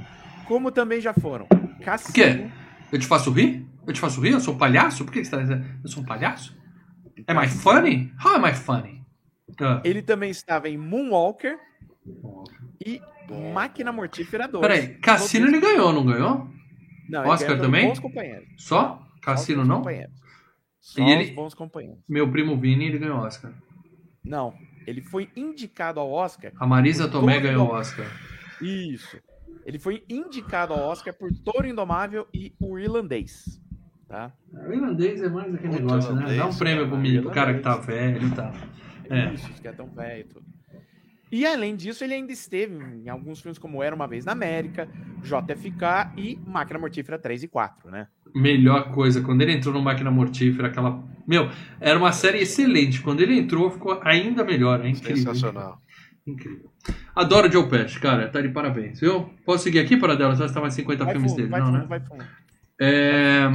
Como também já foram Cassino. quê? Eu te faço rir? Eu te faço rir? Eu sou um palhaço? Por que você tá dizendo? Eu sou um palhaço? Am I funny? How am I funny? Ah. Ele também estava em Moonwalker e Máquina Mortífera 2. Peraí, Cassino ele ganhou, não ganhou? Não, Oscar ganhou também? Bons Companheiros. Só? Cassino não? Só E os ele- Bons Companheiros. Meu primo Vini, ele ganhou Oscar. Não, ele foi indicado ao Oscar. A Marisa Tomé ganhou. Oscar. Isso. Ele foi indicado ao Oscar por Touro Indomável e o Irlandês. Tá? O irlandês é mais aquele negócio, né? Dá um prêmio pro, menino, pro cara que tá velho e tal. É. Isso, que é tão velho e tudo. E além disso, ele ainda esteve em alguns filmes como Era Uma Vez na América, JFK e Máquina Mortífera 3 e 4, né? Melhor coisa, quando ele entrou no Máquina Mortífera, aquela. Meu, era uma série excelente. Quando ele entrou, ficou ainda melhor. É incrível. Sensacional. Incrível. Adoro Joe Pesci, cara. Tá de parabéns, viu? Posso seguir aqui para dela? Já está mais 50 Vai filmes fundo, dele, vai não, fundo, né? vai fundo. É,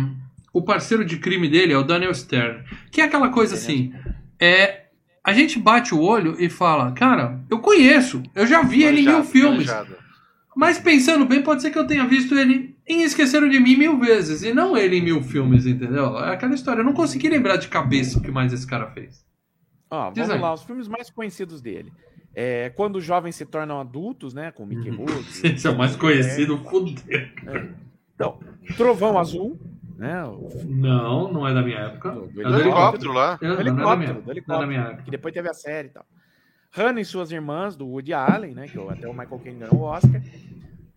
O parceiro de crime dele é o Daniel Stern. Que é aquela coisa assim. É, a gente bate o olho e fala, cara, eu conheço, eu já vi ele em mil Manjado, filmes. manjado. Mas pensando bem, pode ser que eu tenha visto ele em Esqueceram de Mim mil vezes, e não ele em mil filmes, entendeu? É aquela história. Eu não consegui lembrar de cabeça o que mais esse cara fez. Ó, Diz vamos aí. lá, os filmes mais conhecidos dele. É, quando os jovens se tornam adultos, né? Com Mickey Rourke. Esse é o mais conhecido, fudeu. Então, Trovão Azul, né? Não, não é da minha época. Do- do É Do do helicóptero lá. É, não é da helicóptero, minha, do não é da helicóptero. minha época. que depois teve a série e tal. Hannah e suas irmãs, do Woody Allen, né? Que até o Michael Caine ganhou o Oscar.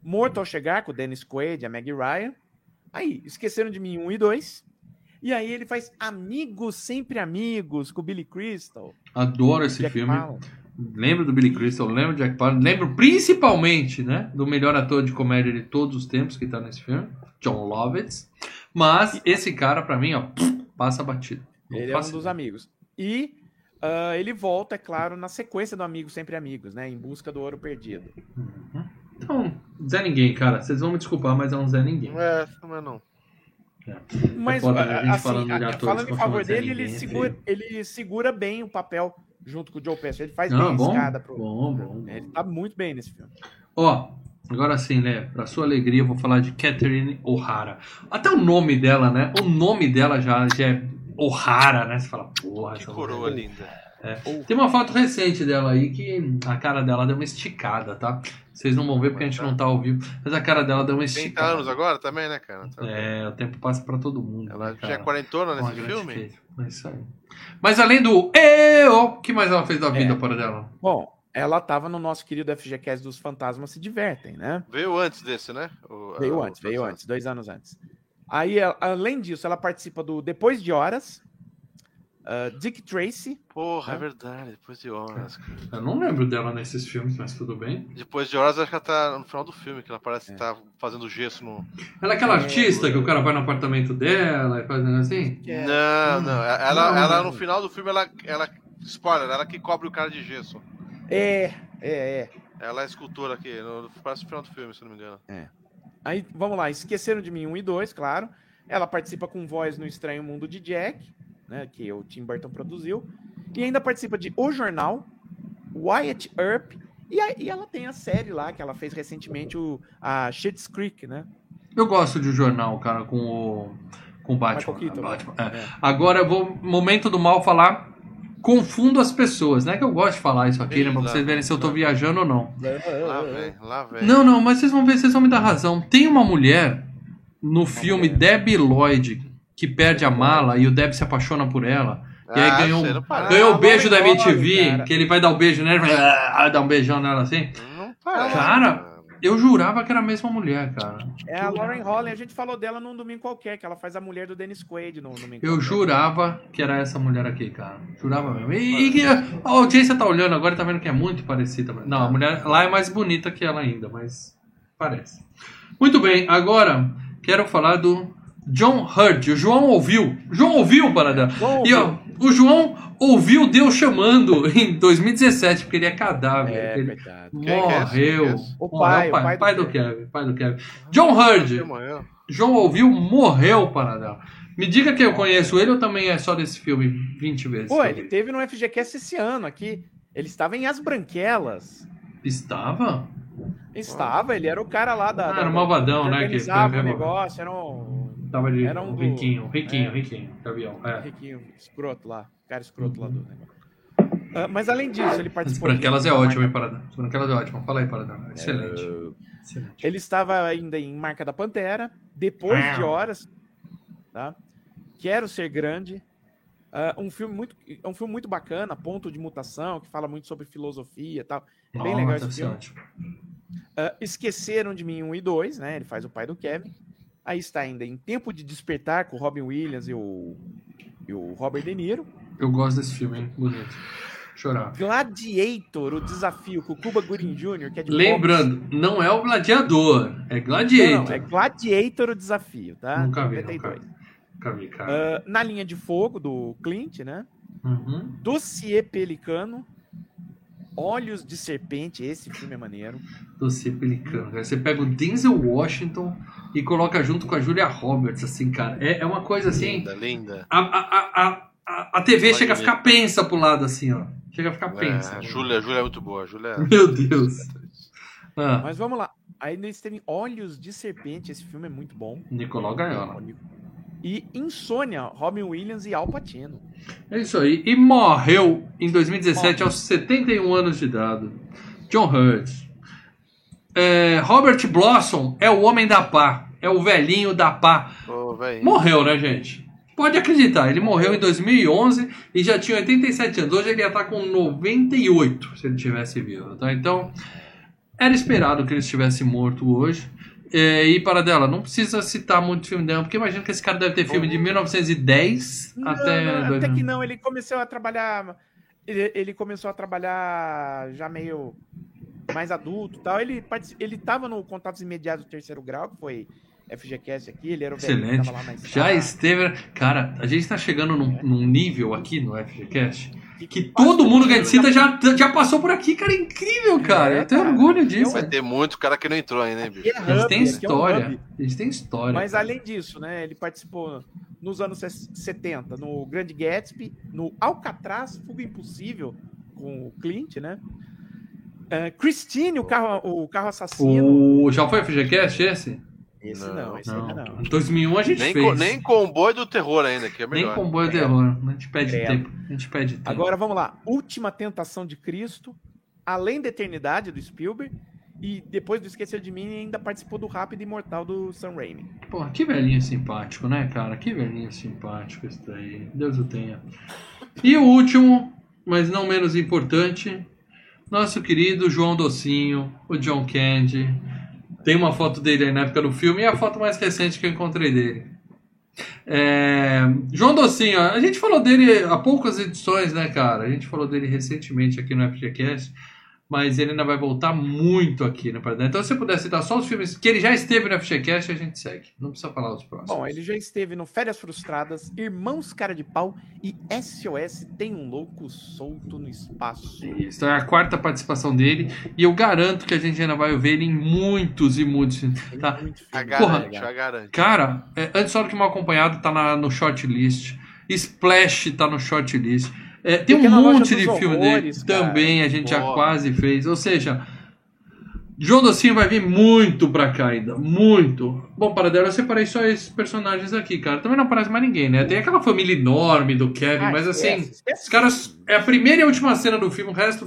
Morto ao Chegar, com o Dennis Quaid e a Maggie Ryan. Aí, Esqueceram de Mim 1 e 2. E aí ele faz Amigos, Sempre Amigos, com o Billy Crystal. Adoro esse Jack filme. Palance. Lembro do Billy Crystal, lembro do Jack Palance, lembro principalmente, né, do melhor ator de comédia de todos os tempos que tá nesse filme, John Lovitz. Mas esse cara, pra mim, ó, passa batido. Não Ele é um passa- dos amigos. E ah, ele volta, é claro, na sequência do Amigos Sempre Amigos, né? Em busca do ouro perdido. Uhum. Então, Zé Ninguém, cara. Vocês vão me desculpar, mas é um Zé Ninguém. É, não é não. Mas, foda, né? A gente assim, falando de a- atores falando em favor dele, ele Ninguém, é segura, ele segura bem o papel junto com o Joe Pesci. Ele faz Não, bem bom, escada pro. bom, bom, bom. Ele tá muito bem nesse filme. Ó, agora sim, né? Pra sua alegria, eu vou falar de Catherine O'Hara. Até o nome dela, né? O nome dela já, já é O'Hara, né? Você fala, porra, Que coroa mulher- linda. Tem uma foto recente dela aí que a cara dela deu uma esticada, tá? Vocês não vão ver porque a gente não tá ao vivo, mas a cara dela deu uma 30 esticada. anos agora também, né, cara? Tá- É, o tempo passa pra todo mundo. Ela né, já é quarentona nesse filme? feita. É isso aí. Mas além do eu, o que mais ela fez da vida É. para dela? Bom, ela tava no nosso querido FGCast dos Fantasmas Se Divertem, né? Veio antes desse, né? O- Veio a- antes, o- veio antes, dois anos antes. Aí, além disso, ela participa do Depois de Horas, ah, Dick Tracy, Porra, é Hã? verdade. Depois de horas. cara. Eu não lembro dela nesses filmes, mas tudo bem. Depois de horas, acho que ela tá no final do filme, que ela parece É. que tá fazendo gesso no. Ela é aquela É, artista que o cara vai no apartamento dela e faz um negócio assim? é- Não, não. Ela, Não, ela não. no final do filme, ela, ela. Spoiler, ela que cobre o cara de gesso. é, é, é. Ela é escultora aqui, no, parece o final do filme, se não me engano. Aí, vamos lá, Esqueceram de Mim 1 e 2, claro. Ela participa com voz no Estranho Mundo de Jack, né, que o Tim Burton produziu. E ainda participa de O Jornal, Wyatt Earp E, a- e ela tem a série lá, que ela fez recentemente, o, a Schitt's Creek, né? Eu gosto de jornal, cara, com o, com o Batman. Keaton, Batman, né? é. É. Agora eu vou, momento do mal, falar. Confundo as pessoas, não é que eu gosto de falar isso aqui, né? Pra vocês verem se eu tô viajando ou não. Lá vem, lá vem. Não, não, mas vocês vão ver, vocês vão me dar razão. Tem uma mulher no filme Debbie Lloyd que perde a mala e o Deb se apaixona por ela. E aí Ah, ganhou, ganhou o Ah, beijo da MTV, cara. que ele vai dar o beijo nela e vai ah, dar um beijão nela assim. Parece. Cara, Eu jurava que era a mesma mulher, cara. É a Lauren Holland, a gente falou dela num domingo qualquer, que ela faz a mulher do Dennis Quaid no domingo Eu qualquer. jurava que era essa mulher aqui, cara. Jurava mesmo. E, e que a audiência tá olhando agora e tá vendo que é muito parecida. Não, a mulher lá é mais bonita que ela ainda, mas parece. Muito bem, agora quero falar do John Hurt. O João ouviu. João ouviu, Paradela. E ó, o João ouviu Deus chamando em 2017, porque ele é cadáver. É, ele é morreu. É esse? O Morreu, pai, o pai, pai do pai do Kevin. Kevin. Pai do Kevin. John Hurt. Você morreu? João ouviu, morreu, Paradela. Me diga que eu conheço ele ou também é só desse filme 20 vezes? Pô, ele teve no FGCast esse ano aqui. Ele estava em As Branquelas. Estava? Estava, ele era o cara lá da. Ah, da- era o malvadão, né? Que organizava o negócio, era um. Tava de Era um do- riquinho, riquinho, é. riquinho, Gavião. É. Riquinho, escroto lá. Cara escroto lá do negócio. Ah, mas além disso, ele participou. branquelas é ótimo, hein, Paradela? As branquelas é ótimo. Fala aí. Excelente. É. Excelente. Ele estava ainda em Marca da Pantera, depois de horas, tá? Quero ser grande. Ah, um filme muito, é um filme muito bacana, Ponto de Mutação, que fala muito sobre filosofia, e tal. É bem Nossa, legal esse ser filme. Ah, Esqueceram de mim 1 e 2, né? Ele faz o pai do Kevin. Aí está ainda em Tempo de Despertar com o Robin Williams e o, e o Robert De Niro. Eu gosto desse filme, hein? Bonito. Chorar. Gladiator, o desafio com o Cuba Gooding Jr., que é de Lembrando, não é o gladiador, é boxe. gladiator. Não, é Gladiator o desafio, tá? Nunca vi, 92. nunca vi. Nunca vi, cara. Ah, na linha de fogo do Clint, né? Uhum. Dossiê Pelicano. Olhos de Serpente, esse filme é maneiro. Doce Pelicano. cara. Você pega o Denzel Washington e coloca junto com a Julia Roberts, assim, cara. É, é uma coisa assim. Linda, linda. A, a, a, a, a TV chega a ficar pensa pro lado, assim, ó. Chega a ficar pensa. É, a Júlia, a Júlia é muito boa. A Júlia é- Meu Deus. Ah, Mas vamos lá. Aí eles têm Olhos de Serpente, esse filme é muito bom. Nicolau Gaiola. E Insônia, Robin Williams e Al Pacino. É isso aí. E morreu em 2017 aos 71 anos de idade. John Hurt. É, Robert Blossom é o homem da pá. É o velhinho da pá. Velho. Morreu, né, gente? Pode acreditar, ele morreu em 2011 e já tinha 87 anos. Hoje ele ia estar com 98 se ele tivesse vivo, tá? Então, era esperado que ele estivesse morto hoje. É, e para dela, não precisa citar muito filme dela, porque imagina que esse cara deve ter filme de 1910 Não, até. não, até 2000. que não, ele começou a trabalhar. Ele, ele começou a trabalhar já meio mais adulto e tal. Ele, ele tava no Contatos Imediatos do Terceiro Grau, que foi FGCast aqui, ele era o Excelente. na Já esteve. Cara, a gente tá chegando num, num nível aqui no FGCast Que- todo mundo que a gente cita já, já passou por aqui, cara. É incrível, cara. É, Eu tenho cara. orgulho disso. Vai ter muito cara que não entrou ainda, hein, bicho? É Eles hub, têm aqui é um história. hub. Eles têm história. Mas cara. além disso, né, ele participou nos anos 70 no Grande Gatsby, no Alcatraz, Fuga Impossível, com o Clint, né? Ah, Christine, o carro, o carro assassino. O... Já foi FGCast esse? Esse Não, não, esse Não. ainda não. Em 2001 a gente Nem, fez. co- nem comboio do terror ainda, que é Nem melhor. comboio terror. A gente pede Credo. tempo. A gente pede tempo. Agora vamos lá. Última Tentação de Cristo, Além da Eternidade, do Spielberg. E depois do Esquecer de Mim, ainda participou do Rápido e Imortal do Sam Raimi. Pô, que velhinho simpático, né, cara? Que velhinho simpático esse daí. Deus o tenha. E o último, mas não menos importante, nosso querido João Docinho, o John Candy. Tem uma foto dele aí na época do filme e a foto mais recente que eu encontrei dele. É, João Docinho, a gente falou dele há poucas edições, né, cara? A gente falou dele recentemente aqui no FGCast, mas ele ainda vai voltar muito aqui no Paradise. Então, se você puder citar só os filmes que ele já esteve no FGCast, a gente segue. Não precisa falar os próximos. Bom, ele já esteve no Férias Frustradas, Irmãos Cara de Pau e SOS Tem um Louco Solto no Espaço. Isso é a quarta participação dele e eu garanto que a gente ainda vai ver ele em muitos e muitos. Tá. muito A garante, legal. a garante. Cara, é, antes só do que mal acompanhado tá na- no shortlist. Splash tá no shortlist. É, tem um Pequena monte de filme dele Horrores, cara. também, a gente já Boa. quase fez. Ou seja, João Docinho vai vir muito pra cá ainda. Muito. Bom, para dela, eu separei só esses personagens aqui, cara. Também não aparece mais ninguém, né? Tem aquela família enorme do Kevin, Ah, mas assim, esquece, esquece. os caras. É a primeira e a última cena do filme, o resto,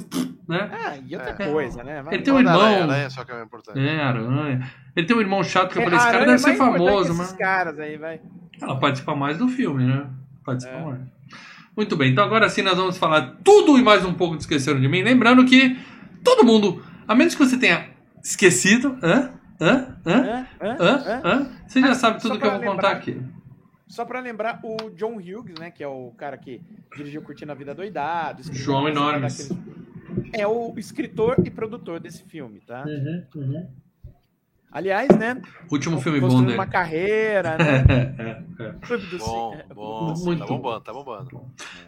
né? Ah, e outra É. coisa, né? Vai- Ele tem um irmão. Aranha, Aranha, só que é importante. É, aranha. Ele tem um irmão chato que eu É, falei, esse cara deve é ser importante famoso, que mas. caras aí, vai. Ela participa mais do filme, né? Participa É. mais. Muito bem, então agora sim nós vamos falar tudo e mais um pouco de Esqueceram de Mim. Lembrando que todo mundo, a menos que você tenha esquecido, hã? Hã? Hã? Hã? Hã? Hã? Você já Ah, sabe tudo que eu vou contar aqui. Só pra lembrar, o John Hughes, né? Que é o cara que dirigiu Curtindo a Vida Doidado. João Enormes. daqueles- É o escritor e produtor desse filme, tá? Aliás, né? Último filme bom dele. uma carreira, né? É, é. Clube do Bom, bom. Muito Tá bombando, tá bombando.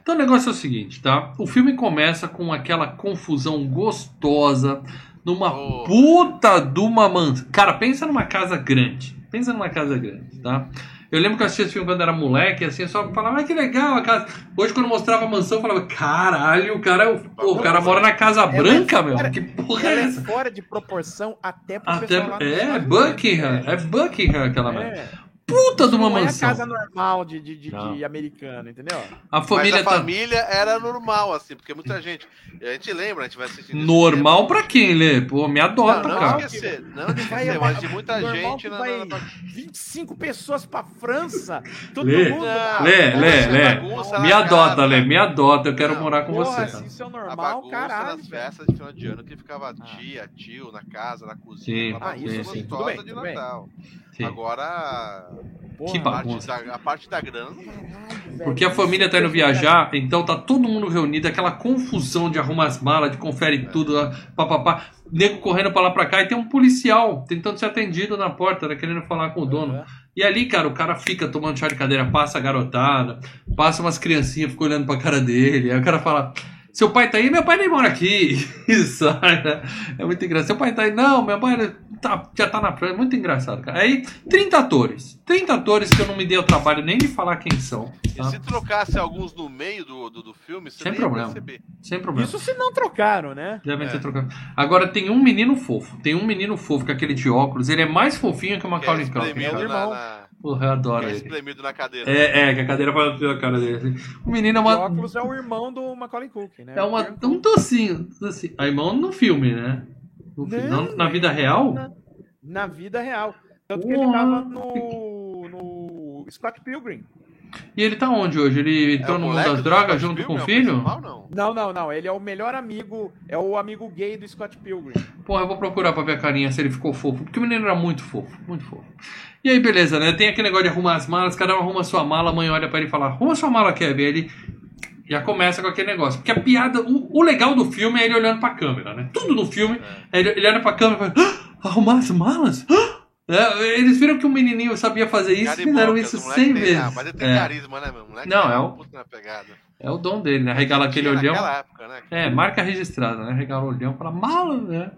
Então o negócio é o seguinte, tá? O filme começa com aquela confusão gostosa numa Oh. puta de uma mansão. Cara, pensa numa casa grande. Pensa numa casa grande, tá? Eu lembro que eu assistia esse filme quando era moleque, assim, eu só falava, ah, que legal a casa. Hoje, quando mostrava a mansão, eu falava, caralho, o cara, é o- pô, o cara mora na Casa Branca, meu. fora- Que porra é é essa? fora de proporção até pro Até, é, Buckingham, é Buckingham aquela merda. É. Puta de uma não é a mansão. casa normal de, de, de, de americano, entendeu? A Mas família a tá família era normal, assim, porque muita gente. A gente lembra, a gente vai assistindo. esse normal pra quem, Lê? Pô, me adota, Não, não cara. esquecer, não Vai, esquecer, mas de muita normal gente na, vai na- na- 25 pessoas pra França, todo Lê, mundo. Não, Lê, Lê, Lê. bagunça Me adota, casa. Lê, me adota. Eu quero Não, morar com Porra, você. se isso é normal, caralho. nas festas de final de ano que ficava tia, tio na casa, na cozinha. Sim. Ah, isso tudo gostosa de tudo bem. Sim. Agora, Porra, Que a parte, bagunça. da, a parte da grana. Porque a família tá indo viajar, então tá todo mundo reunido, aquela confusão de arruma as malas, de confere tudo, papapá. Nego correndo pra lá pra cá e tem um policial tentando ser atendido na porta, né, querendo falar com o dono. E ali, cara, o cara fica tomando chá de cadeira, passa a garotada, passa umas criancinhas, fica olhando pra cara dele. Aí o cara fala: Seu pai tá aí? Meu pai nem mora aqui. Isso, né? É muito engraçado. Seu pai tá aí? Não, meu pai tá- já tá na frente. Muito engraçado, cara. Aí, 30 atores. 30 atores que eu não me dei o trabalho nem de falar quem são. E tá? se trocasse alguns no meio do, do, do filme, você Sem nem problema. ia perceber. Sem problema. Isso se não trocaram, né? Devem É. ter trocado. Agora tem um menino fofo. Tem um menino fofo com aquele de óculos. Ele é mais fofinho que o é Macaulay Culkin. É o na, irmão. na- Porra, eu que adoro é ele. espremido na cadeira. É, é, que a cadeira faz a cara dele. assim. O menino é O uma. óculos é o irmão do Macaulay Culkin, né? É uma, O um docinho. docinho. A irmão no filme, né? No fi- Não, não, na vida real? Na, na vida real. Tanto que Porra. ele tava no, no Scott Pilgrim. E ele tá onde hoje? Ele É entrou o no mundo das drogas junto Pilgrim, com o é o filho? principal, não. Não, não, não. Ele é o melhor amigo, é o amigo gay do Scott Pilgrim. Porra, eu vou procurar pra ver a carinha se ele ficou fofo. Porque o menino era muito fofo, muito fofo. E aí, beleza, né? Tem aquele negócio de arrumar as malas, cada um arruma sua mala, a mãe olha pra ele e fala, arruma sua mala, Kevin. Aí ele já começa com aquele negócio. Porque a piada, o, o legal do filme é ele olhando pra câmera, né? Tudo no filme, é ele, ele olha pra câmera e fala, "Ah, arrumar as malas? Ah!" É, eles viram que o menininho sabia fazer isso e fizeram isso o moleque 100 tem- vezes. Ah, mas ele tem É. carisma, né, meu? O moleque Não, é o- puto na pegada. É o dom dele, né? Regala aquele olhão. Época, né? É, marca registrada, né? Regala o olhão, fala mala, né?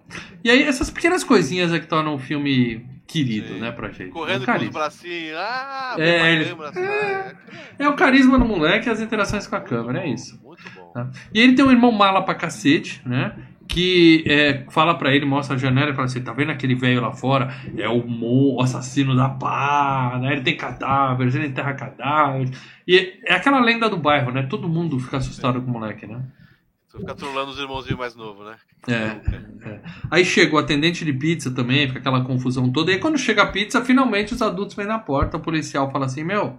E aí, essas pequenas coisinhas é que tornam o filme querido, Sim. né, pra gente. Correndo o com os bracinhos. Ah, É, é, ele- assim, é, É o carisma do moleque e as interações com a câmera, é isso. Muito bom. Tá? E ele tem um irmão mala pra cacete, né? Que é, fala pra ele, mostra a janela e fala assim: tá vendo aquele velho lá fora? É o, mo- o assassino da pá, né? Ele tem cadáveres, ele enterra cadáveres. E é aquela lenda do bairro, né? Todo mundo fica assustado com o moleque, né? Tu fica trolando os irmãozinhos mais novos, né? É. Aí chega o atendente de pizza também, fica aquela confusão toda. E aí quando chega a pizza, finalmente os adultos vêm na porta, o policial fala assim, meu,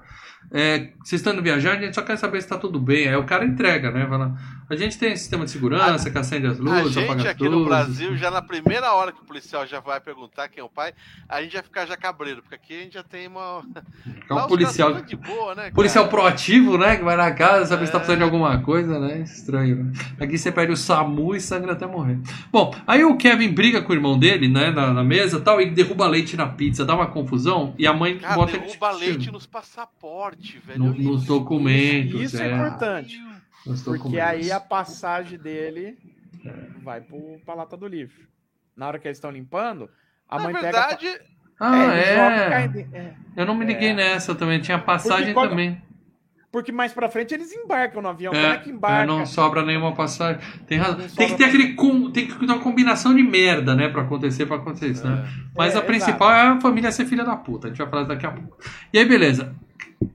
é, vocês estão indo viajar, a gente só quer saber se tá tudo bem. Aí o cara entrega, né? Fala, a gente tem sistema de segurança que acende as A luzes, apaga gente as aqui luzes. no Brasil, já na primeira hora que o policial já vai perguntar quem é o pai, a gente vai ficar já cabreiro, porque aqui a gente já tem uma. É um policial, boa, né? policial proativo, né? Que vai na casa, sabe se tá É. precisando de alguma coisa, né? Estranho, né? Aqui você pede o SAMU e sangra até morrer. Bom, aí o Kevin briga com o irmão dele, né? Na, na mesa e tal, e derruba leite na pizza, dá uma confusão, e a mãe Cara, bota derruba ele- leite nos passaportes, velho. No- nos documentos. Isso é é. importante. Nos Porque documentos. aí a passagem dele vai pro, pra lata do livro. Na hora que eles estão limpando, a Na mãe verdade, pega. Ah, é. cai de- é. Eu não me liguei É. nessa também. Tinha passagem quando- também. Porque mais pra frente eles embarcam no avião. É, Como é que embarca? é, não sobra nenhuma passagem. Tem razão. Não Tem que ter aquele. com- Tem que ter uma combinação de merda, né? Pra acontecer, pra acontecer isso, né? Mas É, a principal é a família ser filha da puta. A gente vai falar daqui a pouco. E aí, beleza.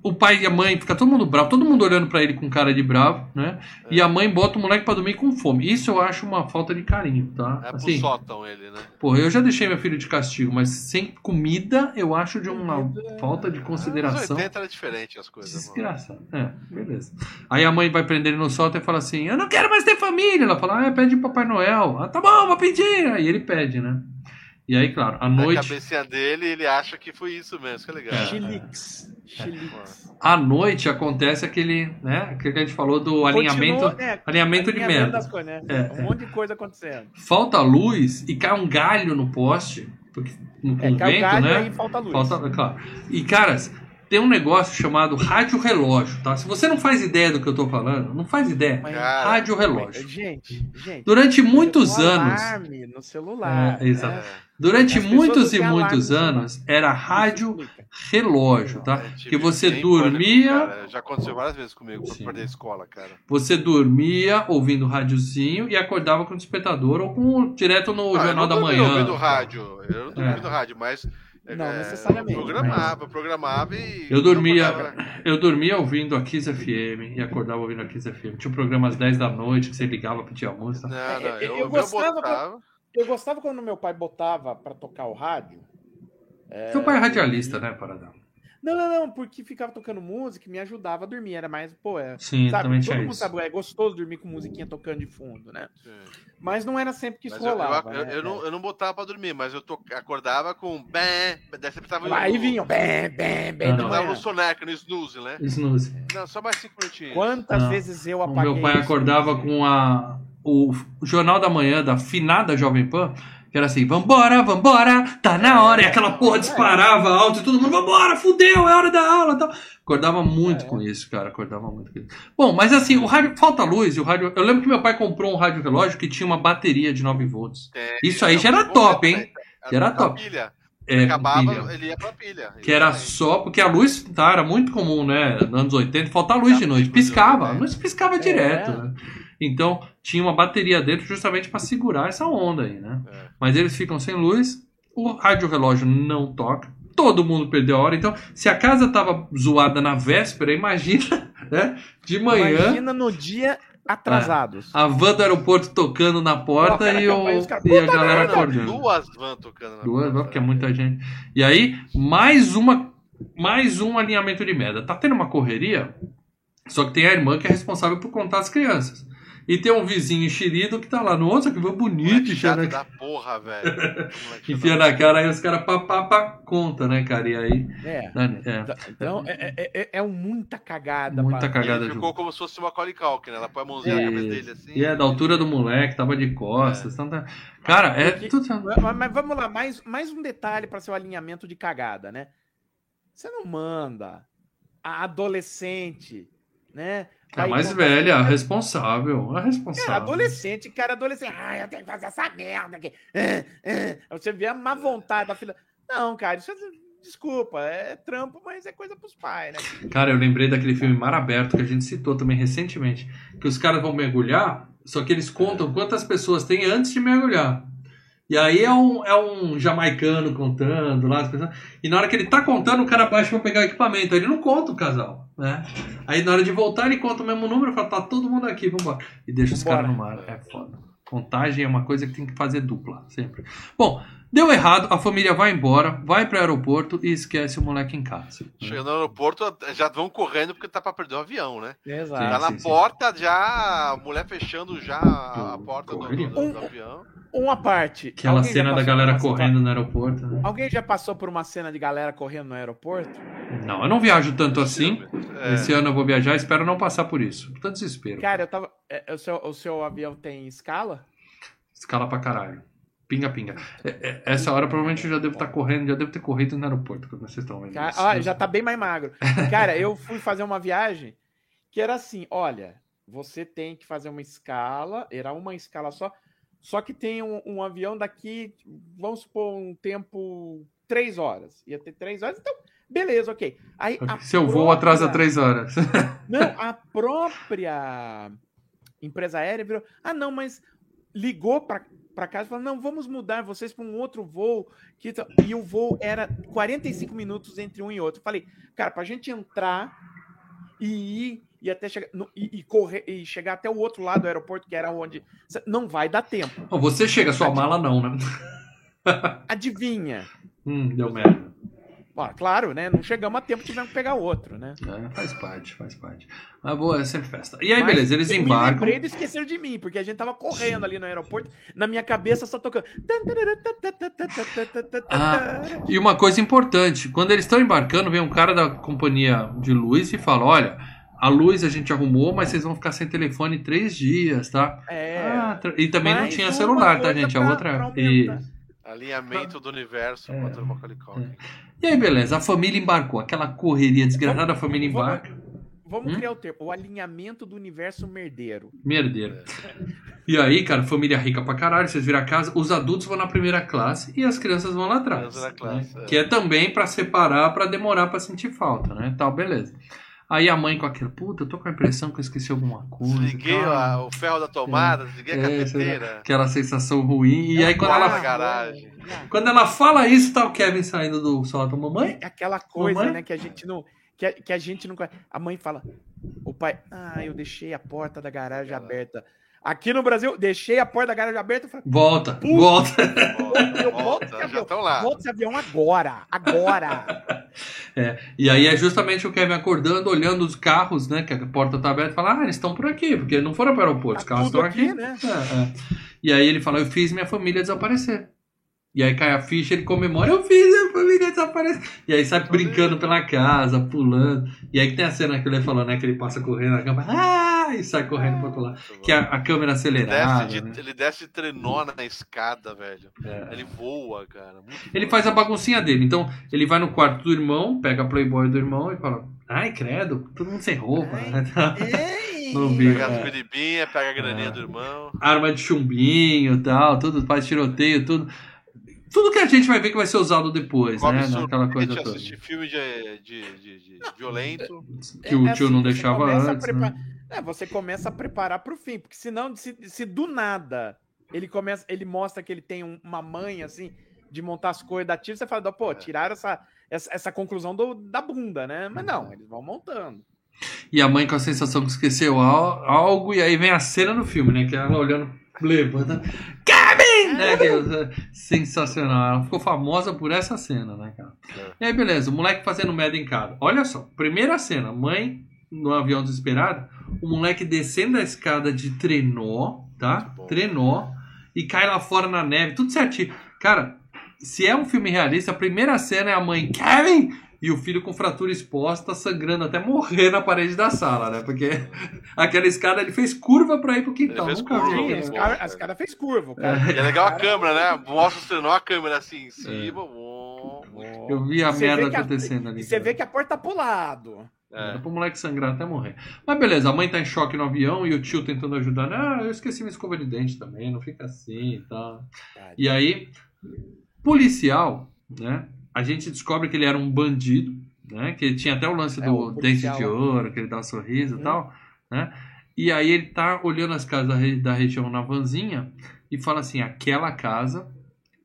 O pai e a mãe, fica todo mundo bravo, todo mundo olhando pra ele com cara de bravo, né? E a mãe bota o moleque pra dormir com fome. Isso eu acho uma falta de carinho, tá? É pro Assim, sótão ele, né? porra, eu já deixei meu filho de castigo, mas sem comida eu acho de uma falta de consideração. 80 era diferente as coisas, mano. Desgraçado. É, beleza. Aí a mãe vai prender ele no sótão e fala assim: Eu não quero mais ter família. Ela fala: Ah, pede Papai Noel. Ah, tá bom, vou pedir. Aí ele pede, né? E aí, claro, à Na noite, cabecinha dele, ele acha que foi isso mesmo, isso que é legal. É. Chilix. À noite acontece aquele, né? Aquilo que a gente falou do alinhamento, Continua, né, alinhamento de merda. coisas, né? É, um monte de coisa acontecendo. Falta luz e cai um galho no poste, porque no É, cai o convento, galho né? aí falta luz. Falta, é claro. E, caras, tem um negócio chamado rádio relógio, tá? Se você não faz ideia do que eu tô falando, não faz ideia. Mas- Rádio relógio. Gente, gente. Durante muitos um anos, alarme no celular. É, exato. né? Durante As muitos não e muitos anos, era rádio relógio, tá? É, Que você dormia, pânico, cara. Já aconteceu várias vezes comigo pra perder a escola, cara. você dormia ouvindo rádiozinho e acordava com o despertador ou com direto no Ah, eu Jornal não da Manhã. ouvindo rádio. Eu não dormi É. ouvindo rádio, mas. Não é, necessariamente, eu Programava, programava e. Eu dormia, acordava- eu dormia ouvindo a Kiss FM e acordava ouvindo a Kiss FM. Tinha um programa às 10 da noite que você ligava, pedia música. Não, não, É, eu eu, eu, gostava botava. Eu gostava quando meu pai botava pra tocar o rádio. Seu pai é radialista, né, Paradão? Não, não, não, porque ficava tocando música e me ajudava a dormir. Era mais, pô, é. Sim, sabe, também todo tinha mundo isso. sabe, é gostoso dormir com musiquinha tocando de fundo, né? Sim. Mas não era sempre que isso Mas eu, eu, rolava. eu, né? eu não, eu não botava pra dormir, mas eu to- acordava com bem. Daí você precisava Aí vinham, bem, bem, bem, não. Tava no soneca, no snooze, né? Snooze. Não, só mais cinco minutinhos. Quantas Não. vezes eu O apaguei meu pai acordava com a, o Jornal da Manhã da finada Jovem Pan, que era assim, vambora, vambora, tá na hora, e aquela porra disparava alto e todo mundo, vambora, fudeu, é hora da aula tal. Acordava muito É. com isso, cara, acordava muito com isso. Bom, mas assim, o rádio, falta luz, e o rádio, eu lembro que meu pai comprou um rádio relógio que tinha uma bateria de 9 volts. É, Isso aí já era top, hein? Já era top. É, Acabava, ele ia pra pilha. Que era só, porque a luz tá, era muito comum, né? Nos anos 80, faltar luz de noite. Piscava, a luz piscava direto, né? Então, tinha uma bateria dentro justamente para segurar essa onda aí, né? É. Mas eles ficam sem luz, o rádio relógio não toca, todo mundo perdeu a hora. Então, se a casa tava zoada na véspera, imagina, né? De manhã, Imagina no dia atrasados. a van do aeroporto tocando na porta cara, e, o, e a galera acordando. Duas vans tocando na Duas, porta. porque é muita gente. E aí, mais uma. Mais um alinhamento de merda. Tá tendo uma correria, só que tem a irmã que é responsável por contar as crianças. E tem um vizinho enxerido que tá lá, nossa, que bonito, chato na, da porra, velho. Enfia na cara, aí os caras pá, pá, pá, conta, né, cara? E aí. É. né, é. Então, é, é, é, é um muita cagada. Muita pra- cagada Ele ficou como se fosse uma Macaulay Culkin, né? Ela põe a mãozinha na cabeça dele assim. E é da altura do moleque, tava de costas. então tá- Cara, é Porque- tudo. Mas, mas vamos lá, mais, mais um detalhe para seu alinhamento de cagada, né? Você não manda a adolescente, né? A Aí mais velha, a responsável. A Cara, responsável. adolescente, cara, adolescente. Ai, eu tenho que fazer essa merda aqui. Ah, ah. Aí Você vê a má vontade da filha. Não, cara, isso é. Desculpa, é trampo, mas é coisa pros pais, né? Cara, eu lembrei daquele filme Mar Aberto que a gente citou também recentemente. Que os caras vão mergulhar, só que eles contam quantas pessoas tem antes de mergulhar. E aí é um, é um jamaicano contando lá as pessoas. E na hora que ele tá contando, o cara baixa pra pegar o equipamento. Aí ele não conta o casal, né? Aí na hora de voltar, ele conta o mesmo número e fala, tá todo mundo aqui, vambora. E deixa os caras no mar. É foda. Contagem é uma coisa que tem que fazer dupla, sempre. Bom, deu errado, a família vai embora, vai pro aeroporto e esquece o moleque em casa. né? Chegando no aeroporto, já vão correndo porque tá pra perder o avião, né? Exato. Tá Sim, na sim, sim. porta já, a mulher fechando já a Do- porta do, correria. do- do avião. Uma parte. Aquela Alguém cena da galera correndo no aeroporto. né? Alguém já passou por uma cena de galera correndo no aeroporto? Não, eu não viajo tanto assim. É. Esse ano eu vou viajar, espero não passar por isso. Tanto desespero. Cara, eu tava. é, O seu, o seu avião tem escala? Escala pra caralho. Pinga, pinga. É, é, essa hora provavelmente eu já devo estar correndo, já devo ter corrido no aeroporto quando vocês estão vendo Cara, ó, já tá bem mais magro. Cara, eu fui fazer uma viagem que era assim: olha, você tem que fazer uma escala, era uma escala só, só que tem um, um avião daqui, vamos supor, um tempo três horas. Ia ter três horas, então Beleza, ok. Aí, Seu voo própria- atrasa três horas. Não, a própria empresa aérea virou. Ah, não, mas ligou pra, pra casa e falou: não, vamos mudar vocês para um outro voo. Que... tal?" E o voo era 45 minutos entre um e outro. Falei, cara, pra gente entrar e ir e até chegar no- e, e correr e chegar até o outro lado do aeroporto, que era onde. Não vai dar tempo. Bom, Você chega, sua mala não, né? Adivinha? Hum, deu merda. Ó, claro, né? Não chegamos a tempo, tivemos que pegar outro, né? É, faz parte, faz parte. Mas boa, é sempre festa. E aí, Mas beleza, eles eu embarcam. Me lembrei do esqueceram de mim, porque a gente tava correndo ali no aeroporto, na minha cabeça só tocando. Ah, E uma coisa importante, quando eles estão embarcando, vem um cara da companhia de luz e fala: olha, a luz a gente arrumou, mas vocês vão ficar sem telefone três dias, tá? É. Ah, e também não tinha celular, tá, gente? A pra- outra. aumentar. Isso. Alinhamento do universo É. com a turma Culkin. E aí, beleza, a família embarcou. Aquela correria desgraçada, a família embarca. Vamos Hum? criar o termo, o alinhamento do universo merdeiro. Merdeiro. E aí, cara, família rica pra caralho, vocês viram a casa, os adultos vão na primeira classe e as crianças vão lá atrás. Classe, né? é. Que é também pra separar, pra demorar pra sentir falta, né? Tal, beleza. Aí a mãe com aquele, puta, eu tô com a impressão que eu esqueci alguma coisa. Desliguei tal. a- o ferro da tomada, desliguei a É, cafeteira. Aquela sensação ruim. E aí quando ela, na garagem. quando ela fala isso, tá o Kevin saindo do sótão. Mamãe? É aquela coisa, Mamãe? né, que a gente não. Que a, que a gente não. A mãe fala. O pai. Ah, eu deixei a porta da garagem aberta. Aqui no Brasil, deixei a porta da garagem aberta. Eu falei, Volta, volta. eu volto Volta, esse já estão lá. Volta esse avião agora! Agora! E aí é justamente o Kevin acordando, olhando os carros, né? Que a porta tá aberta e fala, ah, eles estão por aqui, porque não foram para o aeroporto, os Tá carros tudo estão aqui. aqui, né? É, é. E aí ele fala, eu fiz minha família desaparecer. E aí cai a ficha, ele comemora, eu fiz minha família desaparecer. E aí sai brincando pela casa, pulando. E aí que tem a cena que ele falou, né? Que ele passa correndo na cama, ah! E sai correndo pro outro lado. Que a, a câmera acelerada. Desce né? de, ele desce de trenó na escada, velho. É. Ele voa, cara. Muito Ele faz a baguncinha dele. Então, ele vai no quarto do irmão, pega a Playboy do irmão e fala: Ai, credo, todo mundo sem roupa. Ei! Não vi. Pega as é. biribinhas, pega a graninha É. do irmão. Arma de chumbinho e tal, tudo, faz tiroteio, tudo. Tudo que a gente vai ver que vai ser usado depois, né? Naquela coisa toda. assiste filme de, de, de, de violento. Que o É tio assim, não deixava antes. prepa- Né? É, você começa a preparar pro fim, porque senão, se, se do nada ele começa, ele mostra que ele tem um- uma manha assim de montar as coisas da tiro, você fala, pô, tiraram essa, essa, essa conclusão do- da bunda, né? Mas não, eles vão montando. E a mãe com a sensação que esqueceu al- algo, e aí vem a cena no filme, né? Que ela olhando, levanta. Kevin! Né, que é sensacional. Ela ficou famosa por essa cena, né, cara? E aí, beleza, o moleque fazendo merda em casa. Olha só, primeira cena, mãe no avião desesperado, o moleque descendo a escada de trenó, tá? Trenó, e cai lá fora na neve, tudo certinho. Cara, se é um filme realista, a primeira cena é a mãe, Kevin! E o filho com fratura exposta, sangrando até morrer na parede da sala, né? Porque aquela escada ele fez curva pra ir pro quintal. Ele fez Nunca curva, vi. Sim, né? cara. as cara fez curva. cara- E é legal a câmera, né? Mostra o trenó, a câmera assim em É. cima. bom. Eu vi a Você merda que a- acontecendo ali. E você cara. vê que a porta tá pro lado. É. Dá pro moleque sangrar até morrer. Mas beleza, a mãe tá em choque no avião e o tio tentando ajudar. Ah, eu esqueci minha escova de dente também, não fica assim e tal. E aí, policial, né? A gente descobre que ele era um bandido, né? Que ele tinha até o lance É, do o dente de ouro, que ele dá um sorriso e Uhum. tal, né? E aí ele tá olhando as casas da, re- da região na vanzinha e fala assim: aquela casa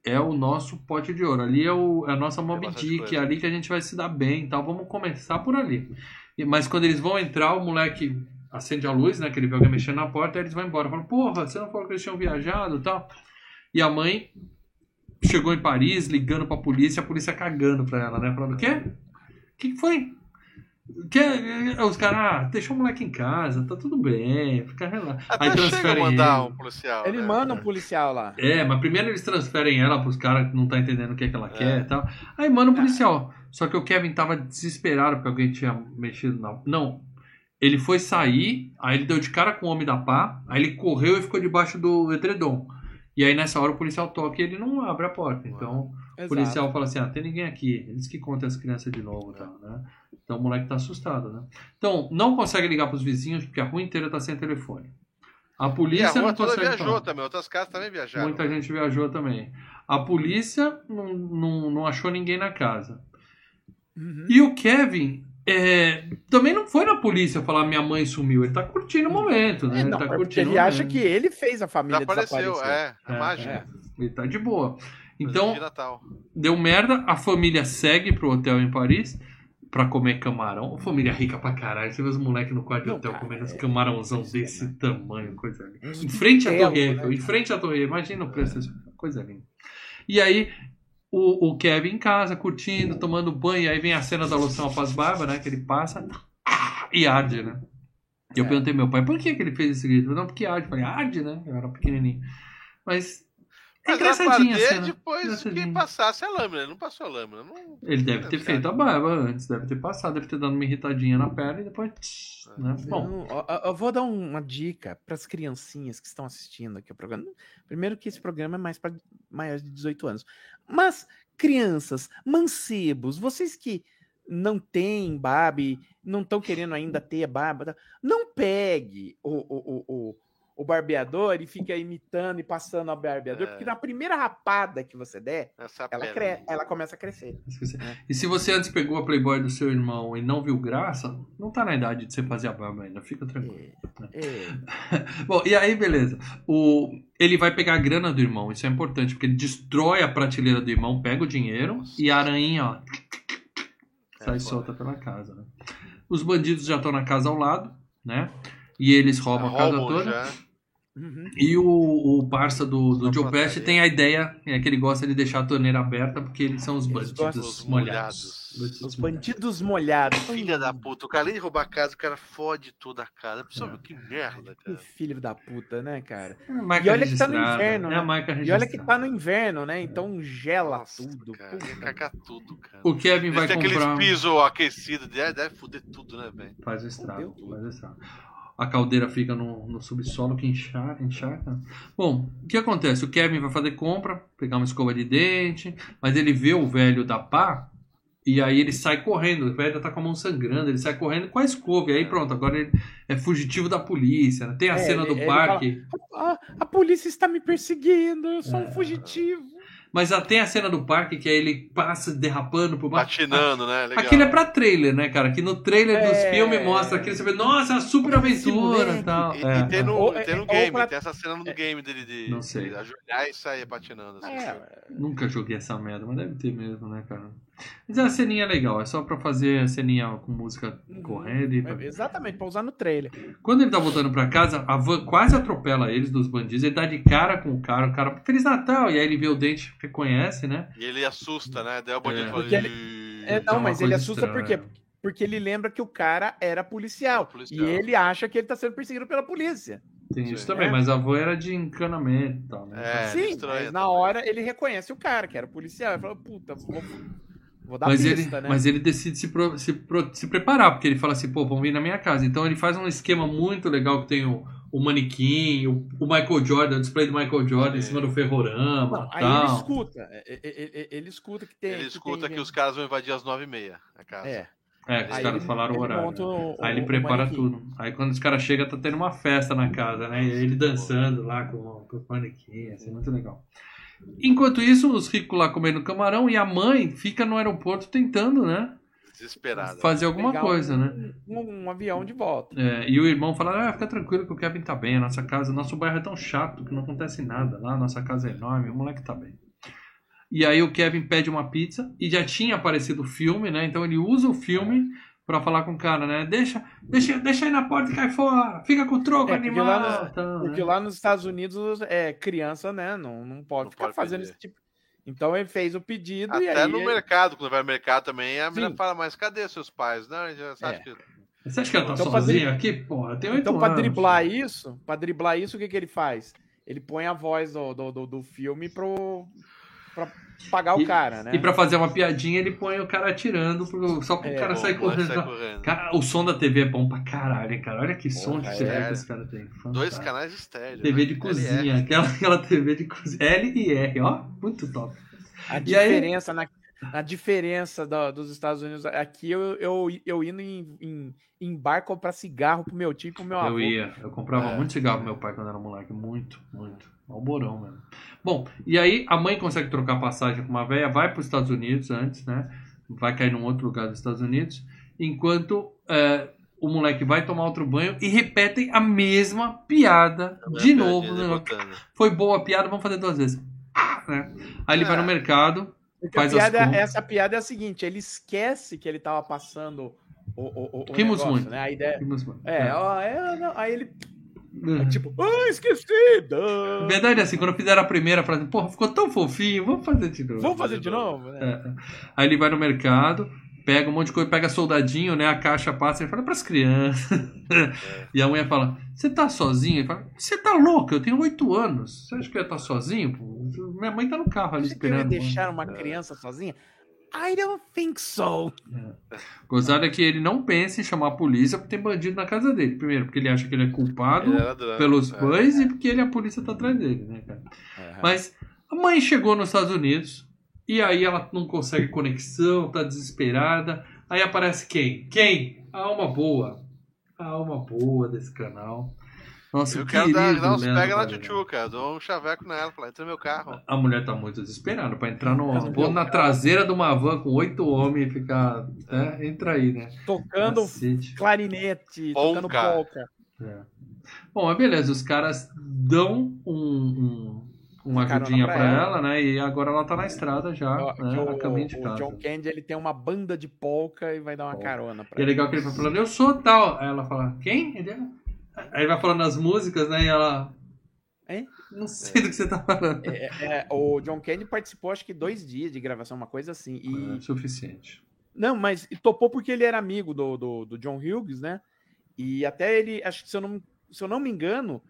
é o nosso pote de ouro. Ali é, o, é a nossa Moby Dick, é ali que a gente vai se dar bem e tal. Vamos começar por ali. E- Mas quando eles vão entrar, o moleque acende a luz, né? Que ele vê alguém mexendo na porta, aí eles vão embora. Falam, porra, você não falou que eles tinham viajado e tal? E a mãe chegou em Paris, ligando pra polícia, a polícia cagando pra ela, né? Falando, o quê? O que que foi? Que, os caras, ah, deixou o moleque em casa, tá tudo bem, fica relaxado. Até chega a mandar um policial. Ele né? manda um policial lá. É, mas primeiro eles transferem ela pros caras que não tá entendendo o que, é que ela quer É. e tal. Aí manda o policial. Só que o Kevin tava desesperado porque alguém tinha mexido na. Não. Ele foi sair, aí ele deu de cara com o homem da pá, aí ele correu e ficou debaixo do edredom. E aí nessa hora o policial toca e ele não abre a porta. Então o Exato. policial fala assim: ah, tem ninguém aqui. Eles que contam as crianças de novo e tal, né? Então o moleque tá assustado, né? Então não consegue ligar pros vizinhos porque a rua inteira tá sem telefone. A E a polícia rua não toda consegue viajou falar. também, outras casas também viajaram. Muita gente viajou também. A polícia não, não, não achou ninguém na casa. Uhum. E o Kevin é, também não foi na polícia falar minha mãe sumiu. Ele tá curtindo o momento, né? É, ele não, tá é porque curtindo ele acha que ele fez a família apareceu, desaparecer. é. É, É, é. Ele tá de boa. Presente Então, de deu merda, a família segue pro hotel em Paris pra comer camarão. Família rica pra caralho. Você vê os moleques no quarto de hotel cara, comendo é camarãozão isso, desse né? tamanho, coisa linda. Uns Em frente à Torre né, Eiffel, em frente à Torre Eiffel. Imagina o preço dessa coisa linda. E aí, o, o Kevin em casa, curtindo, tomando banho. Aí vem a cena da loção após barba, né? Que ele passa e arde, né? E eu É. perguntei ao meu pai, por que, que ele fez esse grito? Não, porque arde. Eu falei, arde, né? Eu era pequenininho. Mas é engraçadinha a cena. depois que passasse a lâmina. Ele não passou a lâmina. Não... Ele deve ter feito a barba antes, deve ter passado, deve ter dado uma irritadinha na pele e depois. tch, Né? Bom, ó, eu vou dar um- uma dica para as criancinhas que estão assistindo aqui o programa. Primeiro que esse programa é mais para maiores de 18 anos. Mas crianças, mancebos, vocês que não têm Barbie, não estão querendo ainda ter a barba, tá? não pegue o, o, o, o, o barbeador e fica imitando e passando o barbeador, É. porque na primeira rapada que você der, Essa ela, cre ela começa a crescer. É. E se você antes pegou a Playboy do seu irmão e não viu graça, não tá na idade de você fazer a barba ainda, fica tranquilo. É, é. Bom, e aí, beleza. O, ele vai pegar a grana do irmão, isso é importante, porque ele destrói a prateleira do irmão, pega o dinheiro e a aranha, ó, É sai solta pela casa, né? Os bandidos já estão na casa ao lado, né? E eles roubam a casa Roubam toda. já. Uhum. E o, o parça do, do Joe padaria. tem a ideia é que ele gosta de deixar a torneira aberta porque eles são os Eles bandidos molhados. molhados. Bandidos Os bandidos molhados. Filha da puta. O cara além de roubar a casa, o cara fode toda a casa. Pessoal, É. que merda, Que cara. filho da puta, né, cara? É E olha que tá no inverno, É né? a marca E olha que tá no inverno, né? Então gela Nossa, tudo. Cara, cagar tudo, cara. O Kevin vai comprar... aqueles pisos aquecidos, deve, deve foder tudo, né, velho? Faz o estrago, faz o estrago. A caldeira fica no, no subsolo que encharca, encharca. Bom, o que acontece? O Kevin vai fazer compra, pegar uma escova de dente, mas ele vê o velho da pá e aí ele sai correndo. O velho tá com a mão sangrando, ele sai correndo com a escova. E aí pronto, agora ele é fugitivo da polícia. né? Tem a É, cena do ele- parque. Ah, a polícia está me perseguindo, eu sou É. um fugitivo. Mas tem a cena do parque que aí ele passa derrapando por baixo. Patinando, né? Legal. Aquilo é pra trailer, né, cara? Que no trailer dos É. filmes mostra aquilo, você vê, nossa, super aventura e tal. E, É, e tem, é. no, Ou- e tem no game, pra- tem essa cena no game dele de, Não sei. de ajoelhar e sair patinando. Assim, É, Nunca joguei essa merda, mas deve ter mesmo, né, cara? Mas é uma ceninha legal, é só pra fazer a ceninha com música correndo e é, exatamente, pra usar no trailer. Quando ele tá voltando pra casa, a van quase atropela eles, dos bandidos, ele dá de cara com o cara, o cara, Feliz Natal! E aí ele vê o dente, reconhece, né? E ele assusta, né? Daí o bandido É. fala. "Ih". É, não, uma mas ele assusta por quê? estranha. Porque ele lembra que o cara era policial. Era policial. E ele acha que ele tá sendo perseguido pela polícia. Tem Sim. isso também, É. mas a van era de encanamento e tal, né? É, Sim, mas na também. hora ele reconhece o cara, que era policial. Ele fala, puta, vou, vou dar mas, pista, ele, né? mas ele decide se, pro- se, pro- se preparar, porque ele fala assim, pô, vão vir na minha casa. Então ele faz um esquema muito legal que tem o, o manequim, o, o Michael Jordan, o display do Michael Jordan em cima do ferrorama Não, e aí ele tal. escuta. é, é, é, é, Ele escuta que tem. Ele que escuta tem que os caras vão invadir às nove e meia a casa. É. É, que os Aí caras ele- falaram o ele horário. monta o- Aí ele o prepara tudo. Aí quando os caras chegam, tá tendo uma festa na casa, né? E aí ele dançando lá com, com o manequim, assim, muito legal. Enquanto isso, os ricos lá comendo camarão e a mãe fica no aeroporto tentando, né? Desesperada. Fazer alguma Pegar coisa, um, né? Um, um avião de volta. É, e o irmão fala, ah, fica tranquilo que o Kevin tá bem, a nossa casa, nosso bairro é tão chato que não acontece nada lá, nossa casa é enorme, o moleque tá bem. E aí o Kevin pede uma pizza e já tinha aparecido o filme, né? Então ele usa o filme pra falar com o cara, né? Deixa, deixa, deixa aí na porta e cai fora, fica com o troco, É, porque animal. lá no- tal, Porque né? lá nos Estados Unidos, é, criança, né, não, não pode Não ficar pode fazendo pedir. esse tipo. Então ele fez o pedido e Até aí. no mercado, quando vai no mercado também, a menina fala, mas cadê seus pais? Não, já sabe É. que. Você acha que ela tá Então, sozinha aqui? Porra, tem oito Então, anos. pra driblar isso, para driblar isso, o que, que ele faz? Ele põe a voz do, do, do, do filme pro. Pra pagar o E- cara, né? E pra fazer uma piadinha, ele põe o cara atirando pro- só pro É, cara Bom, sair correndo. sai correndo. Cara, o som da TV é bom pra caralho, hein, cara. Olha que som Porra, de TV é. que esse cara tem. Dois Fantástico. canais estéreo. TV né? de LR. cozinha, aquela, aquela TV de cozinha. L e R, ó, muito top. A E aí- diferença, na, a diferença da- dos Estados Unidos. Aqui eu, eu, eu indo em, em, em bar comprar cigarro pro meu tio e pro meu avô. Eu ia, eu comprava É. muito cigarro pro meu pai quando era moleque, muito, muito. Alborão mesmo. Bom, e aí a mãe consegue trocar passagem com uma velha, vai pros Estados Unidos antes, né? vai cair num outro lugar dos Estados Unidos, enquanto é, o moleque vai tomar outro banho e repetem a mesma piada de novo. né? Foi boa a piada, vamos fazer duas vezes. Ah, né? Aí ele vai no É. mercado, Porque a Faz as piada- contas. essa piada é a seguinte: ele esquece que ele tava passando o, o, o, o Rimos negócio, muito. né? A ideia. É, ó, é, não, aí ele, Uhum. tipo, ah, esqueci! duh." Verdade é assim, quando fizeram a primeira frase, porra, ficou tão fofinho, vamos fazer de novo. Vamos fazer de novo? né? É. Aí ele vai no mercado, pega um monte de coisa, pega soldadinho, né? A caixa passa e fala pras crianças. E a mulher fala: Você tá sozinho? Ele fala: Você tá louco? Eu tenho oito anos. Você acha que eu ia estar sozinho? Pô? Minha mãe tá no carro ali Você queria esperando. deixar uma criança sozinha? I don't think so. Gozado é que ele não pensa em chamar a polícia porque tem bandido na casa dele. Primeiro, porque ele acha que ele é culpado pelos É. pães e porque ele, a polícia tá atrás dele, né, cara? Mas a mãe chegou nos Estados Unidos e aí ela não consegue conexão, tá desesperada. Aí aparece quem? Quem? A alma boa. A alma boa desse canal. Nossa, Eu que quero dar, querido dar uns Leandro pega na tchutchuca. Eu dou um chaveco nela, fala, entra no meu carro. A mulher tá muito desesperada pra entrar no, pôr na traseira de uma van com oito homens e ficar. Né? Entra aí, né? Tocando Cacete. clarinete, Polka. tocando polka. É. Bom, mas beleza, os caras dão um, um, uma ajudinha pra pra ela. ela, né? E agora ela tá na estrada já, Ó, né? A caminho de o, o casa. John Candy ele tem uma banda de polka e vai dar uma Polka. carona pra E é legal que ele vai falando, eu sou tal. Aí ela fala, quem? Ele é... Aí vai falando as músicas, né? E ela. Hein? Não sei do que você tá falando. É, é, o John Candy participou acho que dois dias de gravação, uma coisa assim. E É suficiente. Não, mas topou porque ele era amigo do, do, do John Hughes, né? E até ele, acho que se eu não, se eu não me engano,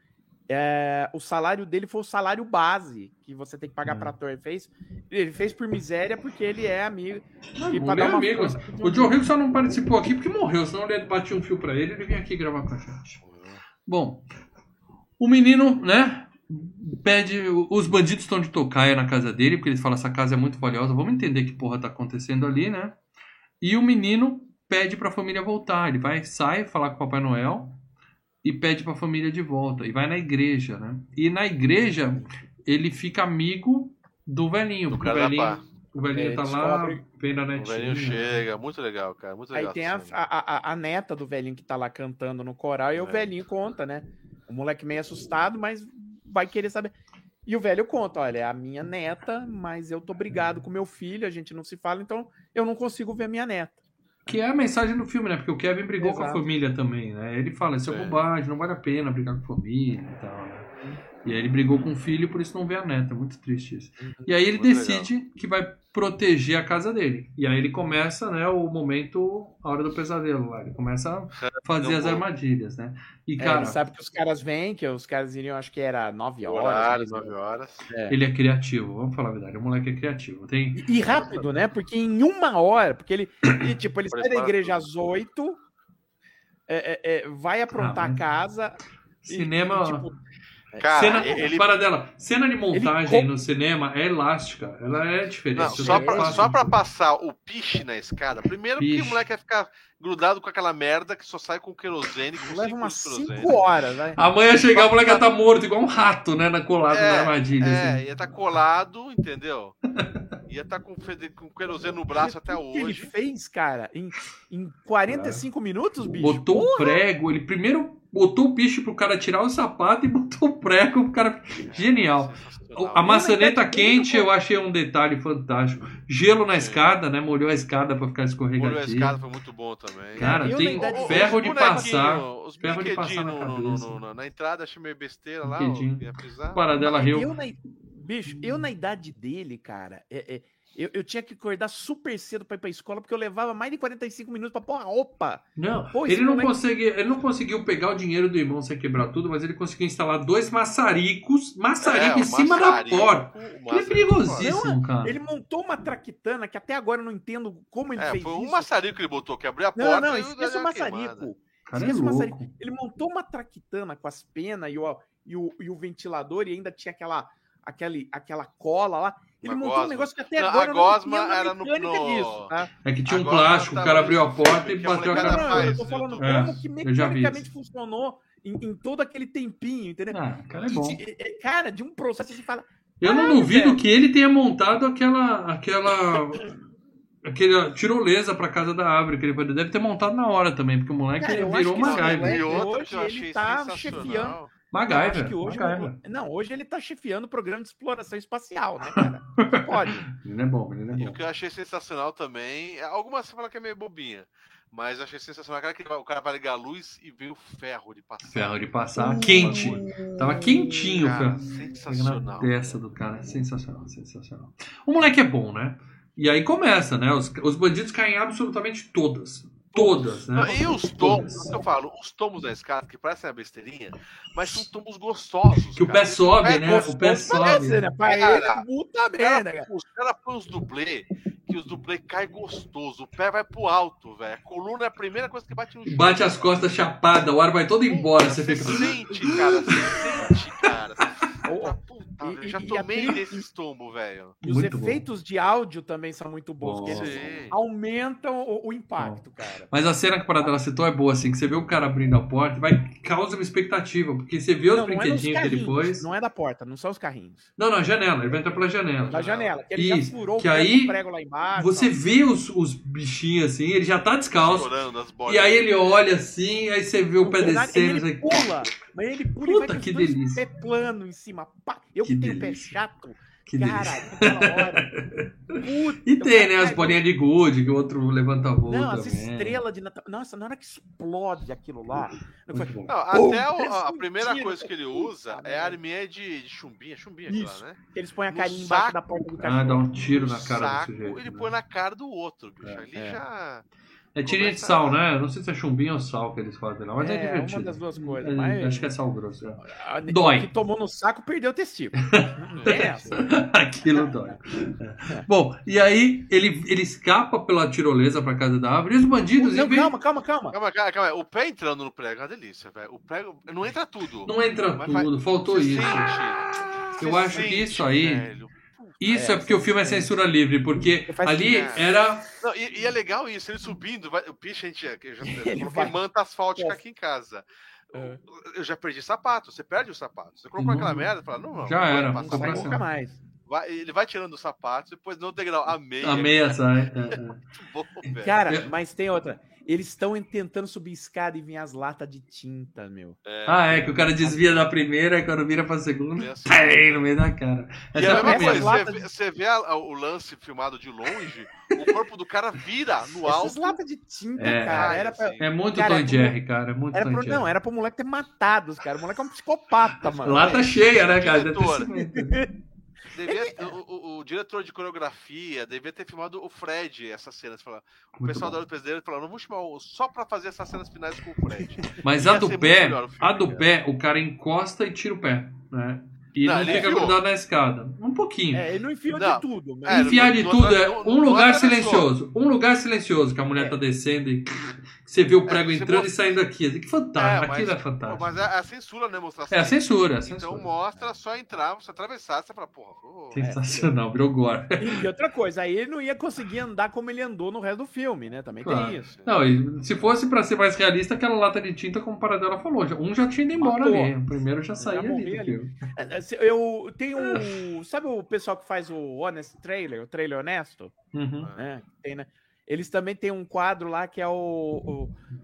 é, o salário dele foi o salário base que você tem que pagar Hum. para ator. Ele fez, ele fez por miséria porque ele é amigo. Não, e ele pra é dar uma amigo. força O John Hughes só não participou aqui porque morreu, senão ele batia um fio pra ele e ele vinha aqui gravar com a gente. Bom, o menino, né, pede. Os bandidos estão de tocaia na casa dele, porque eles falam essa casa é muito valiosa. Vamos entender que porra tá acontecendo ali, né? E o menino pede pra família voltar. Ele vai, sai falar com o Papai Noel e pede pra família de volta. E vai na igreja, né? E na igreja ele fica amigo do velhinho. Do porque o velhinho. O velhinho É, tá lá, vem na O netinha. velhinho chega, muito legal, cara. Muito Aí legal. tem a, a, a, a neta do velhinho que tá lá cantando no coral e o É. velhinho conta, né? O moleque meio assustado, mas vai querer saber. E o velho conta: olha, é a minha neta, mas eu tô brigado com meu filho, a gente não se fala, então eu não consigo ver minha neta. Que é a mensagem do filme, né? Porque o Kevin brigou com a Exato. família também, né? Ele fala, isso é É. bobagem, não vale a pena brigar com a família e tal, né? E aí ele brigou com o filho, por isso não vê a neta. É muito triste isso. E aí ele Muito decide que vai proteger a casa dele. E aí ele começa, né, o momento, a hora do pesadelo lá. Ele começa a fazer Deu as bom. armadilhas, né? E, É, cara, ele sabe que os caras vêm, que os caras iriam, acho que era 9 horas. Horário, né? 9 horas. ele é criativo, vamos falar a verdade. O moleque é criativo. Tem... E rápido, né? Porque em uma hora, porque ele, ele, tipo, ele sai da igreja às 8, é, é, é, vai aprontar Ah, a casa. Cinema... e, tipo, Cara, cena, ele. para dela, cena de montagem com- no cinema é elástica. Ela é diferente. Não, só não pra, só pra passar o piche na escada. Primeiro que Piche. o moleque vai ficar grudado com aquela merda que só sai com querosene. Com leva umas de querosene. 5 horas, né? A mãe ia chegar, o moleque ia estar morto, igual um rato, né? Na colado É, na armadilha. É, assim. ia estar colado, entendeu? Ia estar com, fede- com querosene no braço até O que ele hoje. fez, cara, em, em 45 minutos, bicho? Botou o prego, ele primeiro botou o piche pro cara tirar o sapato e botou o prego pro cara. Genial. A maçaneta quente eu achei um detalhe fantástico. Gelo na escada, né? Molhou a escada pra ficar Molhou a escorregadio. escada foi muito bom também. Cara, Eu tem ferro de passar. Os ferro de passar na cabeça. no- no- na entrada, achei meio besteira lá. Paradela riu. Eu na, bicho, eu na idade dele, cara, é- é, eu, eu tinha que acordar super cedo pra ir pra escola, porque eu levava mais de 45 minutos pra pôr a roupa. Não, Pô, ele não, consegue, ele não conseguiu pegar o dinheiro do irmão sem quebrar tudo, mas ele conseguiu instalar dois maçaricos, maçarico É, em cima maçarico, da porta. Ele é perigosíssimo, cara. Ele montou uma traquitana que até agora eu não entendo como ele É, fez foi um isso. maçarico que ele botou, que abriu a Não, porta não, e esqueça o maçarico. Cara é o louco. maçarico. Ele montou uma traquitana com as penas e o, e o, e o ventilador e ainda tinha aquela, aquele, aquela cola lá. Ele Uma montou um negócio que até Não, agora a não gosma entendo a era no- mecânica no- disso, tá? É que tinha um plástico, tá o cara abriu a porta e que a bateu a cara. Não, eu tô falando né? como que eu já vi mecanicamente funcionou em, em todo aquele tempinho, entendeu? Ah, cara é bom. de- é- é- cara, de um processo você fala. Eu não Caralho, duvido velho. que ele tenha montado aquela. aquela aquele tirolesa pra casa da árvore que ele deve ter montado na hora também, porque o moleque Cara, virou que E outra hoje que eu ele achei tá sensacional. Eu acho MacGyver. que hoje, MacGyver. não, hoje ele tá chefiando o programa de exploração espacial, né, cara? Pode. Menino é bom, menino é E bom. o que eu achei sensacional também, é- algumas você fala que é meio bobinha, mas eu achei sensacional cara, que ele vai- o cara vai ligar a luz e vê o ferro de passar. Ferro de passar, quente. Tava quentinho, Cara, sensacional. testa do cara. Sensacional, sensacional. O moleque é bom, né? E aí começa, né? Os, os bandidos caem em absolutamente todas. Todas, né? Não, E os tomos, Todas. o que eu falo, os tomos da escada, que parecem uma besteirinha, mas são tomos gostosos. Que o cara. pé sobe, Eles né? O pé sobe. né? Pra Cara, ele, puta Os merda, cara. caras os cara põem os dublê, que os dublê caem gostoso. O pé vai pro alto, velho. A coluna é a primeira coisa que bate no chão. Bate as costas chapada, o ar vai todo embora. Você Você fica. sente, cara. Você sente, cara. Puta, puta, e- já e- a tomei desses tombos, velho. E os Muito bom. efeitos de áudio também são muito bons, Bom. porque eles aumentam o, o impacto, cara. Mas a cena que a Paradela citou é boa, assim, que você vê o cara abrindo a porta, vai causa uma expectativa, porque você vê os Não, não é brinquedinhos que ele carrinhos, pôs. Não é da porta, não são os carrinhos. Não, não, janela, ele vai entrar pela janela. Da janela, que ele Isso, já furou que o aí o prego lá embaixo. Você tal. vê os, os bichinhos assim, ele já tá descalço. E aí ele olha assim, aí você vê o pé verdade, descendo. ele Você... pula, mas ele pula Puta, e vai que delícia. pé plano em cima. Pá. Eu que, Que tenho pé chato, Que cara, delícia. aquela hora. Puta, E tem, cara né, as bolinhas de gude, que o outro levanta voo Não, as estrelas de Natal. Nossa, na hora que explode aquilo lá. Não, até o- a primeira tiro, coisa que ele puta usa é a arminha de, de chumbinha, chumbinha lá, Isso. né? Eles põem a No carinha embaixo saco. da porta do Ah, cachorro. dá um tiro na cara saco, do sujeito. ele né? põe na cara do outro, bicho. É, Ali é. já. É tirinha de sal, né? Não sei se é chumbinho ou sal que eles fazem lá, mas é, É, divertido. uma das duas coisas, É, mas- Acho que é sal grosso. é. Dói. o Que tomou no saco perdeu o testículo. É essa. Aquilo dói. É. Bom, e aí ele, ele escapa pela tirolesa pra casa da árvore e os bandidos, Não, em vez- calma, calma, calma. Calma, calma, calma. O pé entrando no prego é uma delícia, velho. O prego. Não entra tudo. não entra tudo, faltou Você isso. sente. Eu Você acho que sente, isso aí- velho. Isso é, É, porque o filme é censura livre, porque ali era. Não, e, e é legal isso, ele subindo, vai, o bicho, a gente, eu já Ele coloquei vai. manta asfáltica É. aqui em casa. É. Eu já perdi sapato, você perde o sapato. Você colocou Não. aquela merda, fala, não, não. Uhum. Já vai era, Não vai nunca mais. Vai- ele vai tirando o sapato, depois no degrau, a meia. A meia sai. é, é. Muito bom, velho. Cara, mas tem outra. Eles estão tentando subir escada e vir as latas de tinta, meu. É. Ah, é, que o cara desvia da primeira e quando vira pra segunda, É assim. no meio da cara. E Essa é é a a mesma coisa, lata você vê, você vê a- a- o lance filmado de longe, o corpo do cara vira no Essas alto. latas de tinta, É. cara. Era pra. É muito Cara, Tom é e pro- Jerry, cara. É muito era Tom pro, Jerry. não, era pro moleque ter matado os caras. O moleque é um psicopata, mano. Lata cheia, né, cara? Devia- o, o- o diretor de coreografia devia ter filmado o Fred essas cenas. Falar, o Muito pessoal bom. da Hora do Pesadelo falou: não vamos chamar o, só pra fazer essas cenas finais com o Fred. Mas a do pé, filme, a do cara. pé, o cara encosta e tira o pé, né? E Não, não, ele fica enfiou. grudado na escada. Um pouquinho. É, ele não enfiou Não. de tudo. É, Mas... Enfiar não- de não tudo é um não lugar silencioso. Um lugar silencioso que a mulher É. tá descendo e você vê o prego você entrando mostra- e saindo aqui. Que fantástico, É, mas- aquilo é fantástico. Mas é a censura, né? Mostrar É a censura, a Então censura. mostra só entrar, você atravessar, você fala, porra, Sensacional, virou gore. E outra coisa, aí ele não ia conseguir andar como ele andou no resto do filme, né? Também Claro. tem isso. Não, e se fosse pra ser mais realista, aquela lata de tinta, como o Paradela falou, já- um já tinha ido embora Matou. ali. O primeiro já saía ali do ali. É, é, se- Eu tenho. Sabe o pessoal que faz o Honest Trailer, o trailer honesto? Uhum. É, tem, né? Eles também têm um quadro lá que é o,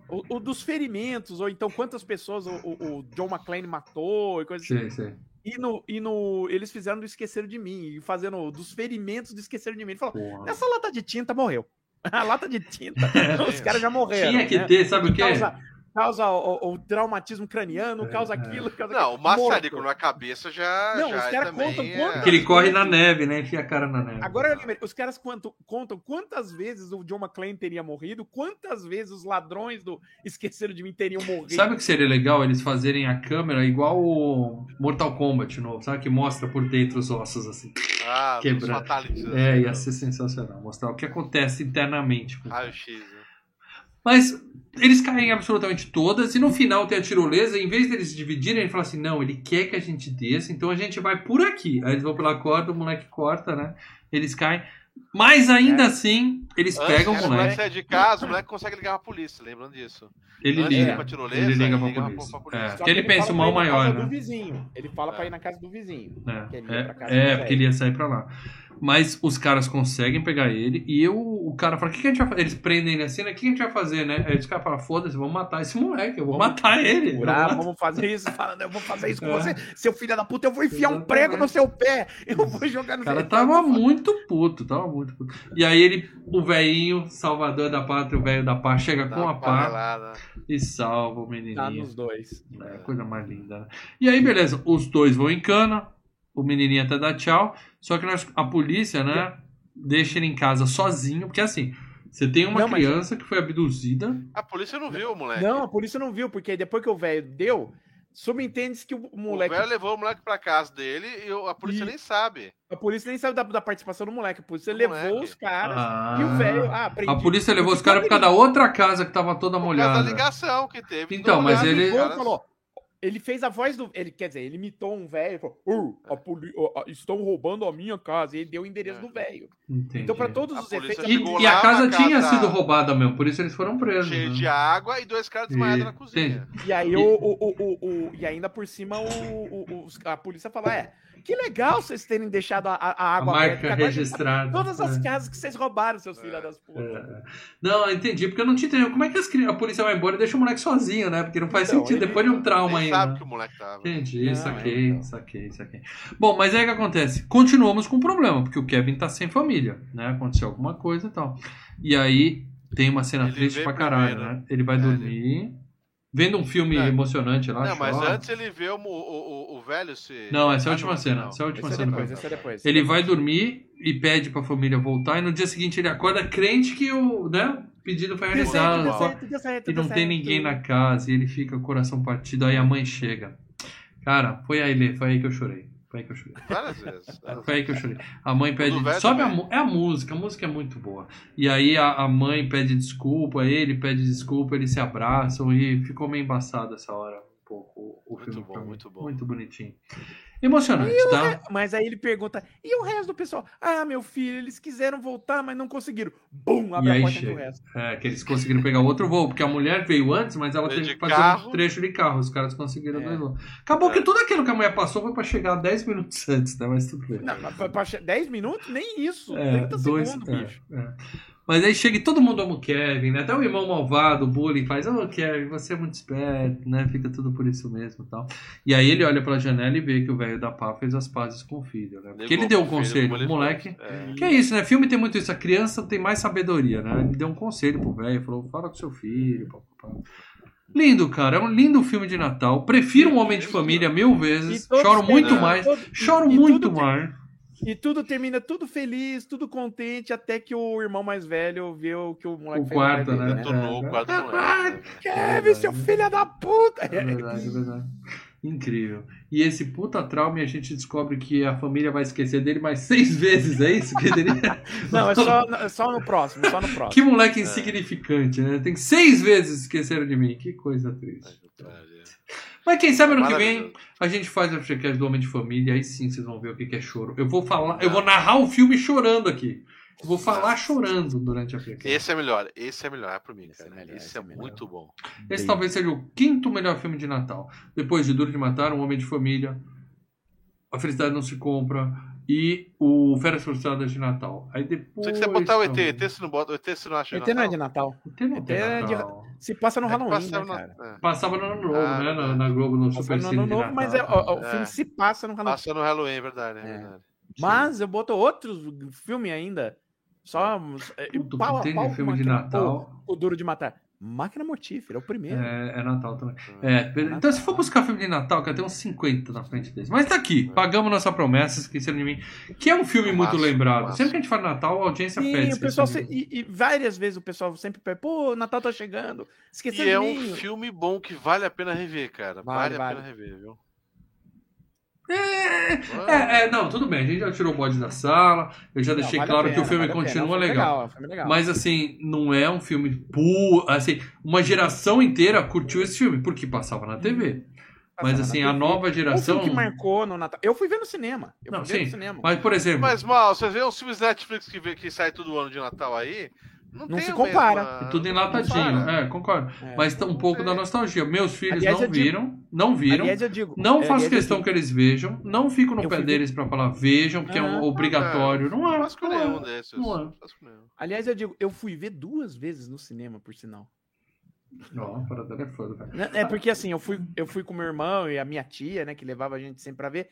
o, o- o dos ferimentos, ou então quantas pessoas o, o- John McClane matou e coisa assim. Sim. E, no, e no, eles fizeram do Esqueceram de Mim, e fazendo dos ferimentos do Esqueceram de Mim. Ele falou: Porra. essa lata de tinta morreu. A lata de tinta, os caras já morreram. Tinha que né? ter, sabe o quê? Causa, causa o, o traumatismo craniano, causa aquilo. Causa Não, o aquilo. maçarico Morto. na cabeça já, Não, já os é caras contam é- quanto- Que ele corre na neve, né? Enfia a cara na neve. Agora os caras quanto, contam quantas vezes o John McClane teria morrido, quantas vezes os ladrões do Esqueceram de Mim teriam morrido. Sabe o que seria legal? Eles fazerem a câmera igual o Mortal Kombat novo, sabe? Que mostra por dentro os ossos assim. Ah, fatalities. É, ia ser sensacional. Mostrar o que acontece internamente. com- Raio X, né? Mas eles caem em absolutamente todas e no final tem a tirolesa. Em vez deles dividirem, ele fala assim: não, ele quer que a gente desça, então a gente vai por aqui. Aí eles vão pela corda, o moleque corta, né? Eles caem. Mas ainda É. assim, eles Antes pegam o que o moleque moleque. sai de casa, o moleque consegue ligar pra polícia, lembrando disso. Ele Antes liga. pra tirolesa, Ele liga ele pra liga polícia. pra- pra polícia. É, ele fala pensa o pra mal maior, casa né? do vizinho. Ele fala pra É. ir na casa do vizinho. É, Que ele ia é, pra casa é, do porque ele ia sair pra lá. Mas os caras conseguem pegar ele e eu, o cara fala: o que, que a gente vai fazer? Eles prendem ele assim, né? O que a gente vai fazer, né? Aí os caras falam: foda-se, vamos matar esse moleque, eu vou matar ele. Curar, Vamos vamos fazer isso, falando, eu vou fazer isso com É. você, seu filho da puta, eu vou enfiar um Exatamente. prego no seu pé, eu vou jogar no O cara tava muito puto, tava muito puto. E aí ele, o velhinho, salvador da pátria, o velho da pá, chega Dá com a pá e salva o Tá menininho. nos dois. É, coisa mais linda. né? E aí, beleza, os dois vão em cana, o menininho até dá tchau, só que nós, a polícia, né, deixa ele em casa sozinho, porque assim, você tem uma Não, mas- criança que foi abduzida, A polícia não viu o moleque. Não, a polícia não viu, porque depois que o velho deu, subentende-se que o o moleque. velho levou o moleque pra casa dele e o- a polícia E- nem sabe. A polícia nem sabe da, da participação do moleque. A polícia Do levou moleque. os caras Ah. e o velho. Ah, aprendi. a polícia levou os caras por causa da outra casa que tava toda Por causa da molhada. ligação que teve. Então, mas moleque, ele- ligou e falou. Ele fez a voz do. Ele, quer dizer, ele imitou um velho e falou: "Uh, a poli- ó, estão roubando a minha casa. E ele deu o endereço É. do velho. Entendi. Então, pra todos A os efeitos. E, e a casa tinha casa- sido roubada mesmo, por isso eles foram presos. Cheio né? de água e dois caras desmaiados E- na cozinha. E aí, o, o, o, o, o- e ainda por cima, o, o- os- a polícia fala: é, que legal vocês terem deixado a, a- a A água aberta, marca registrada. Todas as É. casas que vocês roubaram, seus filhos É. das putas. É. Não, eu entendi, porque eu não te entendo. Como é que as a polícia vai embora e deixa o moleque sozinho, né? Porque não faz Então, sentido ele- depois de um trauma ainda. sabe que o moleque tava. Entendi, Não, saquei, então. saquei, saquei. Bom, mas aí o que acontece? Continuamos com o problema, porque o Kevin tá sem família, né? Aconteceu alguma coisa e tal. E aí tem uma cena Ele triste pra caralho, primeiro. né? Ele vai É, dormir, vendo um filme Não. emocionante lá. Não, mas chora. antes ele vê o, o, o, o velho se. Não, essa é a Ah, última não, cena. não. Essa é a última Esse é cena. depois, cara. esse é depois. Ele vai dormir e pede pra família voltar, e no dia seguinte ele acorda crente que o né, pedido foi realizado. e não tem ninguém na casa, e ele fica com o coração partido, aí a mãe chega. Cara, foi aí, Lê, foi aí que eu chorei. Foi aí que eu chorei. Várias vezes. várias Foi aí que eu chorei. A mãe pede. Sobe a, também. é a música, a música é muito boa. E aí a, a mãe pede desculpa, ele pede desculpa, eles se abraçam e ficou meio embaçado essa hora. Um pouco o Muito filme bom, muito bom. Muito bonitinho. Emocionante, tá? Mas aí ele pergunta: e o resto do pessoal? Ah, meu filho, eles quiseram voltar, mas não conseguiram. Bum, abre E a porta entre o chega. resto. É, que eles conseguiram pegar outro voo, porque a mulher veio antes, mas ela teve que fazer carro. um trecho de carro. Os caras conseguiram É. dois voos. Acabou É. que tudo aquilo que a mulher passou foi pra chegar 10 minutos antes, né? Mas tudo bem. Não, mas foi pra che- 10 minutos? Nem isso. É, 30 dois, segundos, é, bicho. É. Mas aí chega e todo mundo ama o Kevin, né? Até o irmão malvado, o bullying, faz, ô Kevin, você é muito esperto, né? Fica tudo por isso mesmo e tal. E aí ele olha pela janela e vê que o velho da pá fez as pazes com o filho, né? Porque ele deu um conselho pro moleque. É. Que é isso, né? Filme tem muito isso. A criança tem mais sabedoria, né? Ele deu um conselho pro velho, falou, fala com seu filho, papapá. Lindo, cara. É um lindo filme de Natal. Prefiro um Homem de Família mil vezes. Choro muito terminam- mais. Choro muito mais. E tudo termina tudo feliz, tudo contente, até que o irmão mais velho vê o que o moleque O fez quarto, né? Detonou o quarto do moleque. né? Kevin, seu filho da puta! É verdade, é verdade. Incrível. E esse puta trauma e a gente descobre que a família vai esquecer dele mais seis vezes, é isso? Que, ele... Não, é só, é só no próximo, só no próximo. que moleque insignificante, né? Tem seis vezes esqueceram de mim. Que coisa triste. Mas quem sabe ano que vem a gente faz a Freecast do Homem de Família, aí sim vocês vão ver o que que é choro. Eu vou falar, eu vou narrar o filme chorando aqui. Eu vou falar chorando durante a Freecast. Esse é melhor, esse é melhor pra mim, Esse é cara. melhor, Esse esse é é muito bom. Esse talvez seja o quinto melhor filme de Natal. Depois de Duro de Matar, Um Homem de Família, A Felicidade Não Se Compra e o Férias Frustradas de Natal. Aí depois... Se você botar o ET, ET você não bota, o ET você não acha ET não é de Natal. ET não ET é de- Natal. Se passa no É Halloween, passava né, na- é. Passava no Ano Novo, Ah, né? Na, verdade. na Globo, no Super no ano novo, mas é, o, o É. filme se passa no Halloween. Passa no Halloween, é verdade. É É. verdade. Mas eu boto outros filmes ainda. Só. é, Tudo pau tem pau filme de Natal o Duro de Matar. Máquina Mortífera, é o primeiro. é, é Natal também. É, então se for buscar filme de Natal, que tem uns 50 na frente desse. Mas tá aqui, pagamos nossa promessa, esqueceram de mim. Que é um filme muito Massa, lembrado. Sempre que a gente fala Natal, a audiência Sim, pede. o pessoal Esqueceram se- e, e várias vezes o pessoal sempre pede, pô, Natal tá chegando. Esqueceu E é de um mim. filme bom que vale a pena rever, cara. Vale, Vale, a vale. pena rever, viu? É, é, é, não, tudo bem. A gente já tirou o bode da sala. Eu já Não, deixei vale a claro que pena, o filme vale pena, continua é filme legal. é um filme legal. Mas assim, não é um filme puro. Assim, uma geração inteira curtiu esse filme, porque passava na TV. Mas Passava na assim, a nova geração. filme que marcou no Natal. Eu fui ver no cinema. Eu Não, fui ver sim. no cinema. Mas, por exemplo, Mas, mal, vocês veem os filmes Netflix que, vê- que sai todo ano de Natal aí? Não tem se compara. mesma- tudo não enlatadinho. compara. É, concordo. É. Mas tá um pouco da nostalgia. Meus filhos Aliás, não eu digo- viram, não viram. Aliás, eu digo. Não é, faço aliás, eu questão digo- que eles vejam. Não fico no Eu pé fui- deles pra falar vejam, porque é um Ah, obrigatório. Não Não é. faço Não é. desses. Não é. Não faço com nenhum. Aliás, eu digo, eu fui ver duas vezes no cinema, por sinal. Não, a parada é foda. Né? É porque assim, eu fui, eu fui com meu irmão e a minha tia, né, que levava a gente sempre pra ver.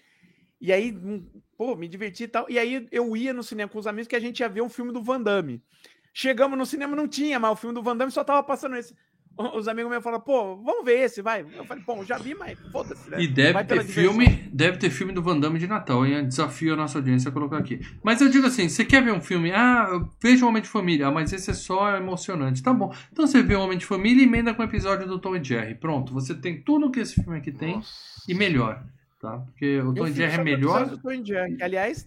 E aí, hum, pô, me diverti e tal. E aí eu ia no cinema com os amigos que a gente ia ver um filme do Van Damme. Chegamos no cinema, não tinha, mas o filme do Van Damme só tava passando esse. Os amigos meus falaram, pô, vamos ver esse, vai. Eu falei, bom, já vi, mas foda-se, né? E deve ter diversão. filme, deve ter filme do Van Damme de Natal, hein? Desafio a nossa audiência a colocar aqui. Mas eu digo assim, você quer ver um filme? Ah, veja o Homem de Família, ah, mas esse é só emocionante. Tá bom. Então você vê o Homem de Família e emenda com o episódio do Tom e Jerry. Pronto, você tem tudo que esse filme aqui tem Nossa. e melhor, tá? Porque o Tom e Jerry é melhor. do Tom e Jerry. Aliás,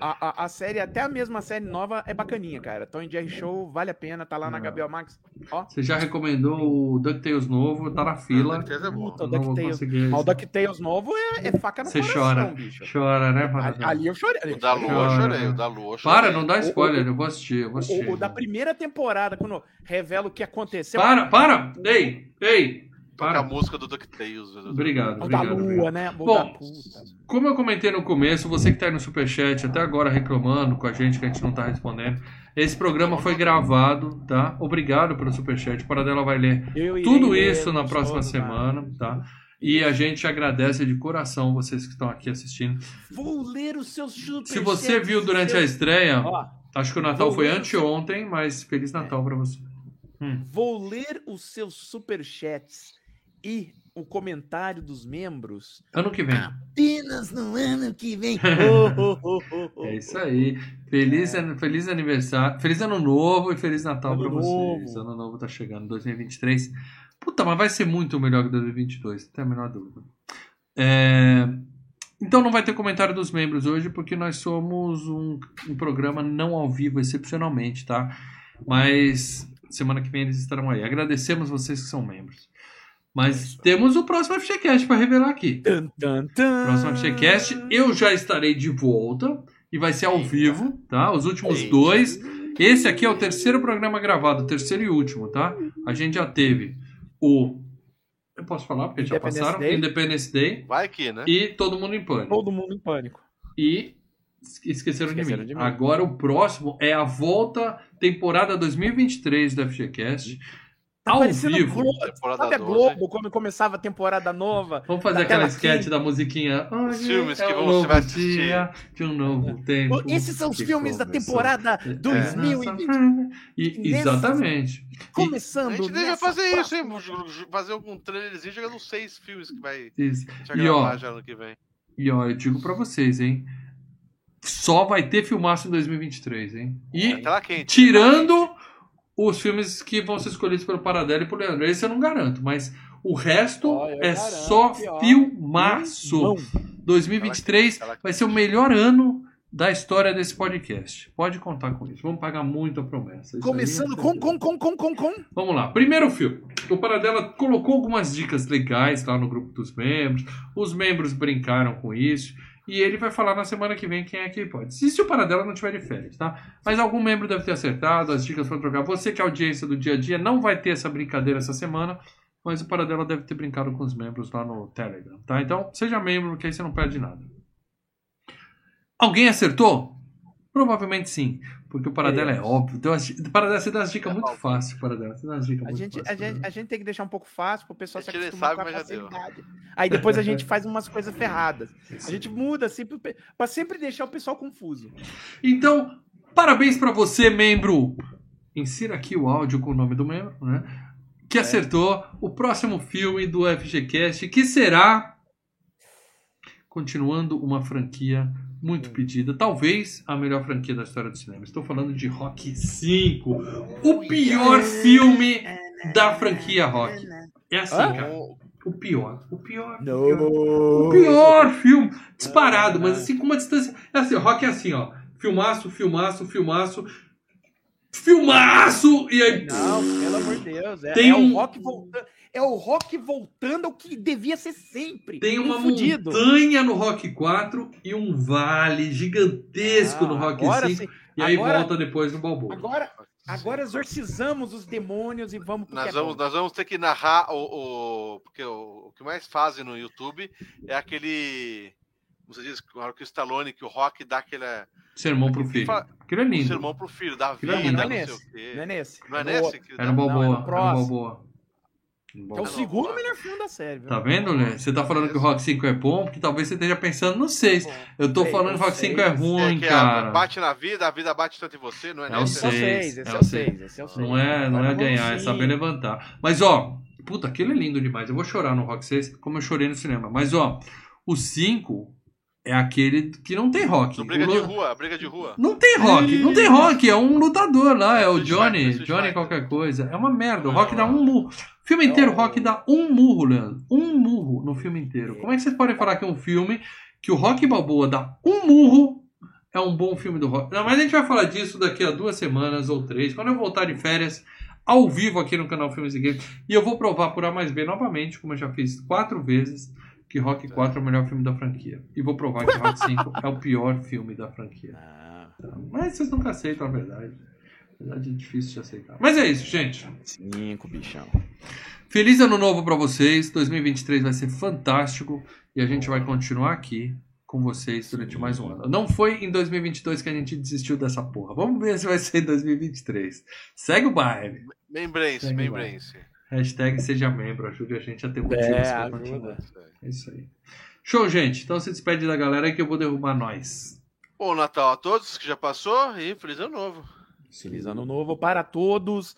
a, a, a série, até a mesma série nova, é bacaninha, cara. Tom Jerry Show, vale a pena, tá lá na Não. HBO Max. Ó, Você já recomendou o DuckTales novo, tá na fila. DuckTales é bom. Puta, o DuckTales. Mas o DuckTales novo é, é faca no Você coração, chora, bicho. chora, né, Ali, Parada? ali eu chorei. O da Lua eu chorei, o da Lua eu chorei. Para, não dá O- spoiler, eu vou assistir, eu vou O, assistir. o- o da primeira temporada, quando revela o que aconteceu. Para, para! Ei, ei! Toca a Para. música do DuckTales. meu Deus. Obrigado, O da obrigado. lua, obrigado. né? Bom. Como eu comentei no começo, você que tá aí no Superchat até agora reclamando com a gente que a gente não tá respondendo, esse programa foi gravado, tá? Obrigado pelo Superchat. Para dela vai ler tudo ler isso na próxima todos, semana, tá? E a gente agradece de coração vocês que estão aqui assistindo. Vou ler os seus super Se você viu durante a estreia, Ó, acho que o Natal foi anteontem, mas Feliz Natal pra você. vou ler os seus superchats e o comentário dos membros Ano que vem. apenas no ano que vem. Oh, oh, oh, oh, oh. É isso aí. Feliz, an- feliz aniversário. Feliz ano novo e feliz Natal pra vocês. Ano novo tá chegando, 2023. Puta, mas vai ser muito melhor que 2022, não tem a menor dúvida. É, Então não vai ter comentário dos membros hoje, porque nós somos um, um programa não ao vivo, excepcionalmente, tá? Mas semana que vem eles estarão aí. Agradecemos vocês que são membros. Mas temos o próximo FGCast para revelar aqui. Tan, tan, tan. Próximo FGCast, eu já estarei de volta e vai ser ao Eita. vivo, tá? Os últimos Eita. dois. Esse aqui é o terceiro programa gravado, terceiro e último, tá? A gente já teve o. Eu posso falar porque já passaram? Day. Independence Day Vai que, né? e Todo Mundo em Pânico. Todo mundo em pânico. E esqueceram, de, Esqueceram mim. de mim. Agora o próximo é a volta temporada 2023 do FGCast. Ao parecendo vivo. Globo, Temporada sabe a 12. Globo, quando começava a temporada nova? Vamos fazer aquela sketch da musiquinha. Hoje filmes é que novo vai assistir. dia de um novo tempo. Esses são os filmes da começou. temporada É, 2020. E, Nessa- exatamente. E- A Começando gente devia nessa fazer isso, hein? Fazer algum trailerzinho jogando seis filmes que vai isso. E, ó, gravar já ano que vem. E ó, eu digo pra vocês, hein? Só vai ter filmaço em 2023, hein? E Tela quente. tirando os filmes que vão ser escolhidos pelo Paradelo e pelo Leandro. Esse eu não garanto, mas o resto eu é garanto só ó, filmaço. Não. 2023 Tela quente. vai ser o melhor ano da história desse podcast. Pode contar com isso. Vamos pagar muito a promessa. Isso Começando aí, com, com, com, com, com, com. Vamos lá. Primeiro filme. O Paradela colocou algumas dicas legais lá no grupo dos membros. Os membros brincaram com isso. E ele vai falar na semana que vem quem é que pode. Se, se o Paradela não tiver de férias, tá? Mas algum membro deve ter acertado, as dicas foram trocar. Você que é audiência do dia a dia não vai ter essa brincadeira essa semana. Mas o Paradela deve ter brincado com os membros lá no Telegram, tá? Então, seja membro, que aí você não perde nada. Alguém acertou? Provavelmente sim. Porque o Paradela é Deus. óbvio. As, di- Paradela, você dá as dicas É muito óbvio. fáceis, Paradela. Você dá as dicas A muito gente, a, fáceis. gente, a gente tem que deixar um pouco fácil pro pessoal A se acostumar sabe, com a facilidade. Aí depois a gente faz umas coisas ferradas. A gente muda assim pra sempre deixar o pessoal confuso. Então, parabéns pra você, membro. Insira aqui o áudio com o nome do membro, né? Que acertou o próximo filme do FGCast, que será continuando uma franquia muito pedida, talvez a melhor franquia da história do cinema. Estou falando de Rock 5, o pior filme da franquia Rock. É assim, Hã? cara. O pior, o pior. o pior. O pior filme, disparado, mas assim com uma distância. É assim, rock é assim, ó. Filmaço, filmaço, filmaço. Filmaço! E aí. Não, pelo amor de Deus. É, Tem é um- o rock voltando. É o rock voltando ao que devia ser sempre. Tem uma Fudido. montanha no Rock 4 e um vale gigantesco no Ah, Rock agora 5. sim. E aí agora- volta depois no Balboa. Agora, agora exorcizamos os demônios e vamos Nós é vamos, bom. nós vamos ter que narrar o. o- porque o, o que mais fazem no YouTube é aquele. Como você diz, na hora que o Stallone, que o Rock dá aquele Sermão pro filho. Aquilo é lindo. sermão pro filho, da Aquilo é vida, lindo. não, Não é sei nesse. o quê. Não é nesse. Não é nesse? É Não, é Balboa. É no próximo. Balboa. Que é o. Não, segundo não. melhor filme da série. viu? Tá vendo, Lê? Você tá falando que o Rock 5 é bom, porque talvez você esteja pensando no 6. Eu tô Sei, falando que o Rock sei. 5 é ruim, É que a- cara. bate na vida, a vida bate tanto em você, não é, É o nesse? Esse é o seis, 6, esse é é o o seis. 6, esse é o 6. Não é, não é ganhar, é saber levantar. Mas, ó, puta, aquilo é lindo demais. Eu vou chorar no Rock 6, como eu chorei no cinema. Mas, ó, o 5 é aquele que não tem rock. No briga O de rua, briga de rua. Não tem rock, não tem rock, é um lutador lá, é o Johnny, Johnny qualquer coisa. É uma merda, o é rock dá um murro. O filme inteiro, o É rock dá um murro, Leandro. Um murro no filme inteiro. Como é que vocês podem falar que um filme que o Rock Balboa dá um murro é um bom filme do rock? Não, mas a gente vai falar disso daqui a duas semanas ou três, quando eu voltar de férias, ao vivo aqui no canal Filmes e Games. E eu vou provar por A mais B novamente, como eu já fiz quatro vezes, que Rock 4 é o melhor filme da franquia. E vou provar que Rock 5 é o pior filme da franquia. Ah, Mas vocês nunca aceitam a verdade. A verdade é difícil de aceitar. Mas é isso, gente. 5, bichão. Feliz ano novo pra vocês. 2023 vai ser fantástico e a gente vai continuar aqui com vocês durante mais um ano. Não foi em 2022 que a gente desistiu dessa porra. Vamos ver se vai ser em 2023. Segue o baile. Membrense, Segue membrense. Hashtag seja membro. Ajude a gente a ter motivos É, pra ajuda. continuar. É isso aí. Show, gente. Então se despede da galera que eu vou derrubar nós. Bom Natal a todos que já passou e feliz ano novo. Feliz ano novo para todos.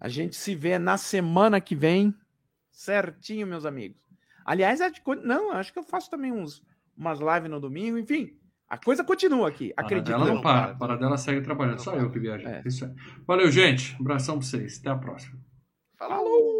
A gente se vê na semana que vem. Certinho, meus amigos. Aliás, acho que- não, acho que eu faço também uns, umas lives no domingo. Enfim, a coisa continua aqui. Acredito. Ela não não para. para. Para dela segue trabalhando. Só eu que viajei. É. Isso aí. Valeu, gente. Abração pra vocês. Até a próxima. Falou!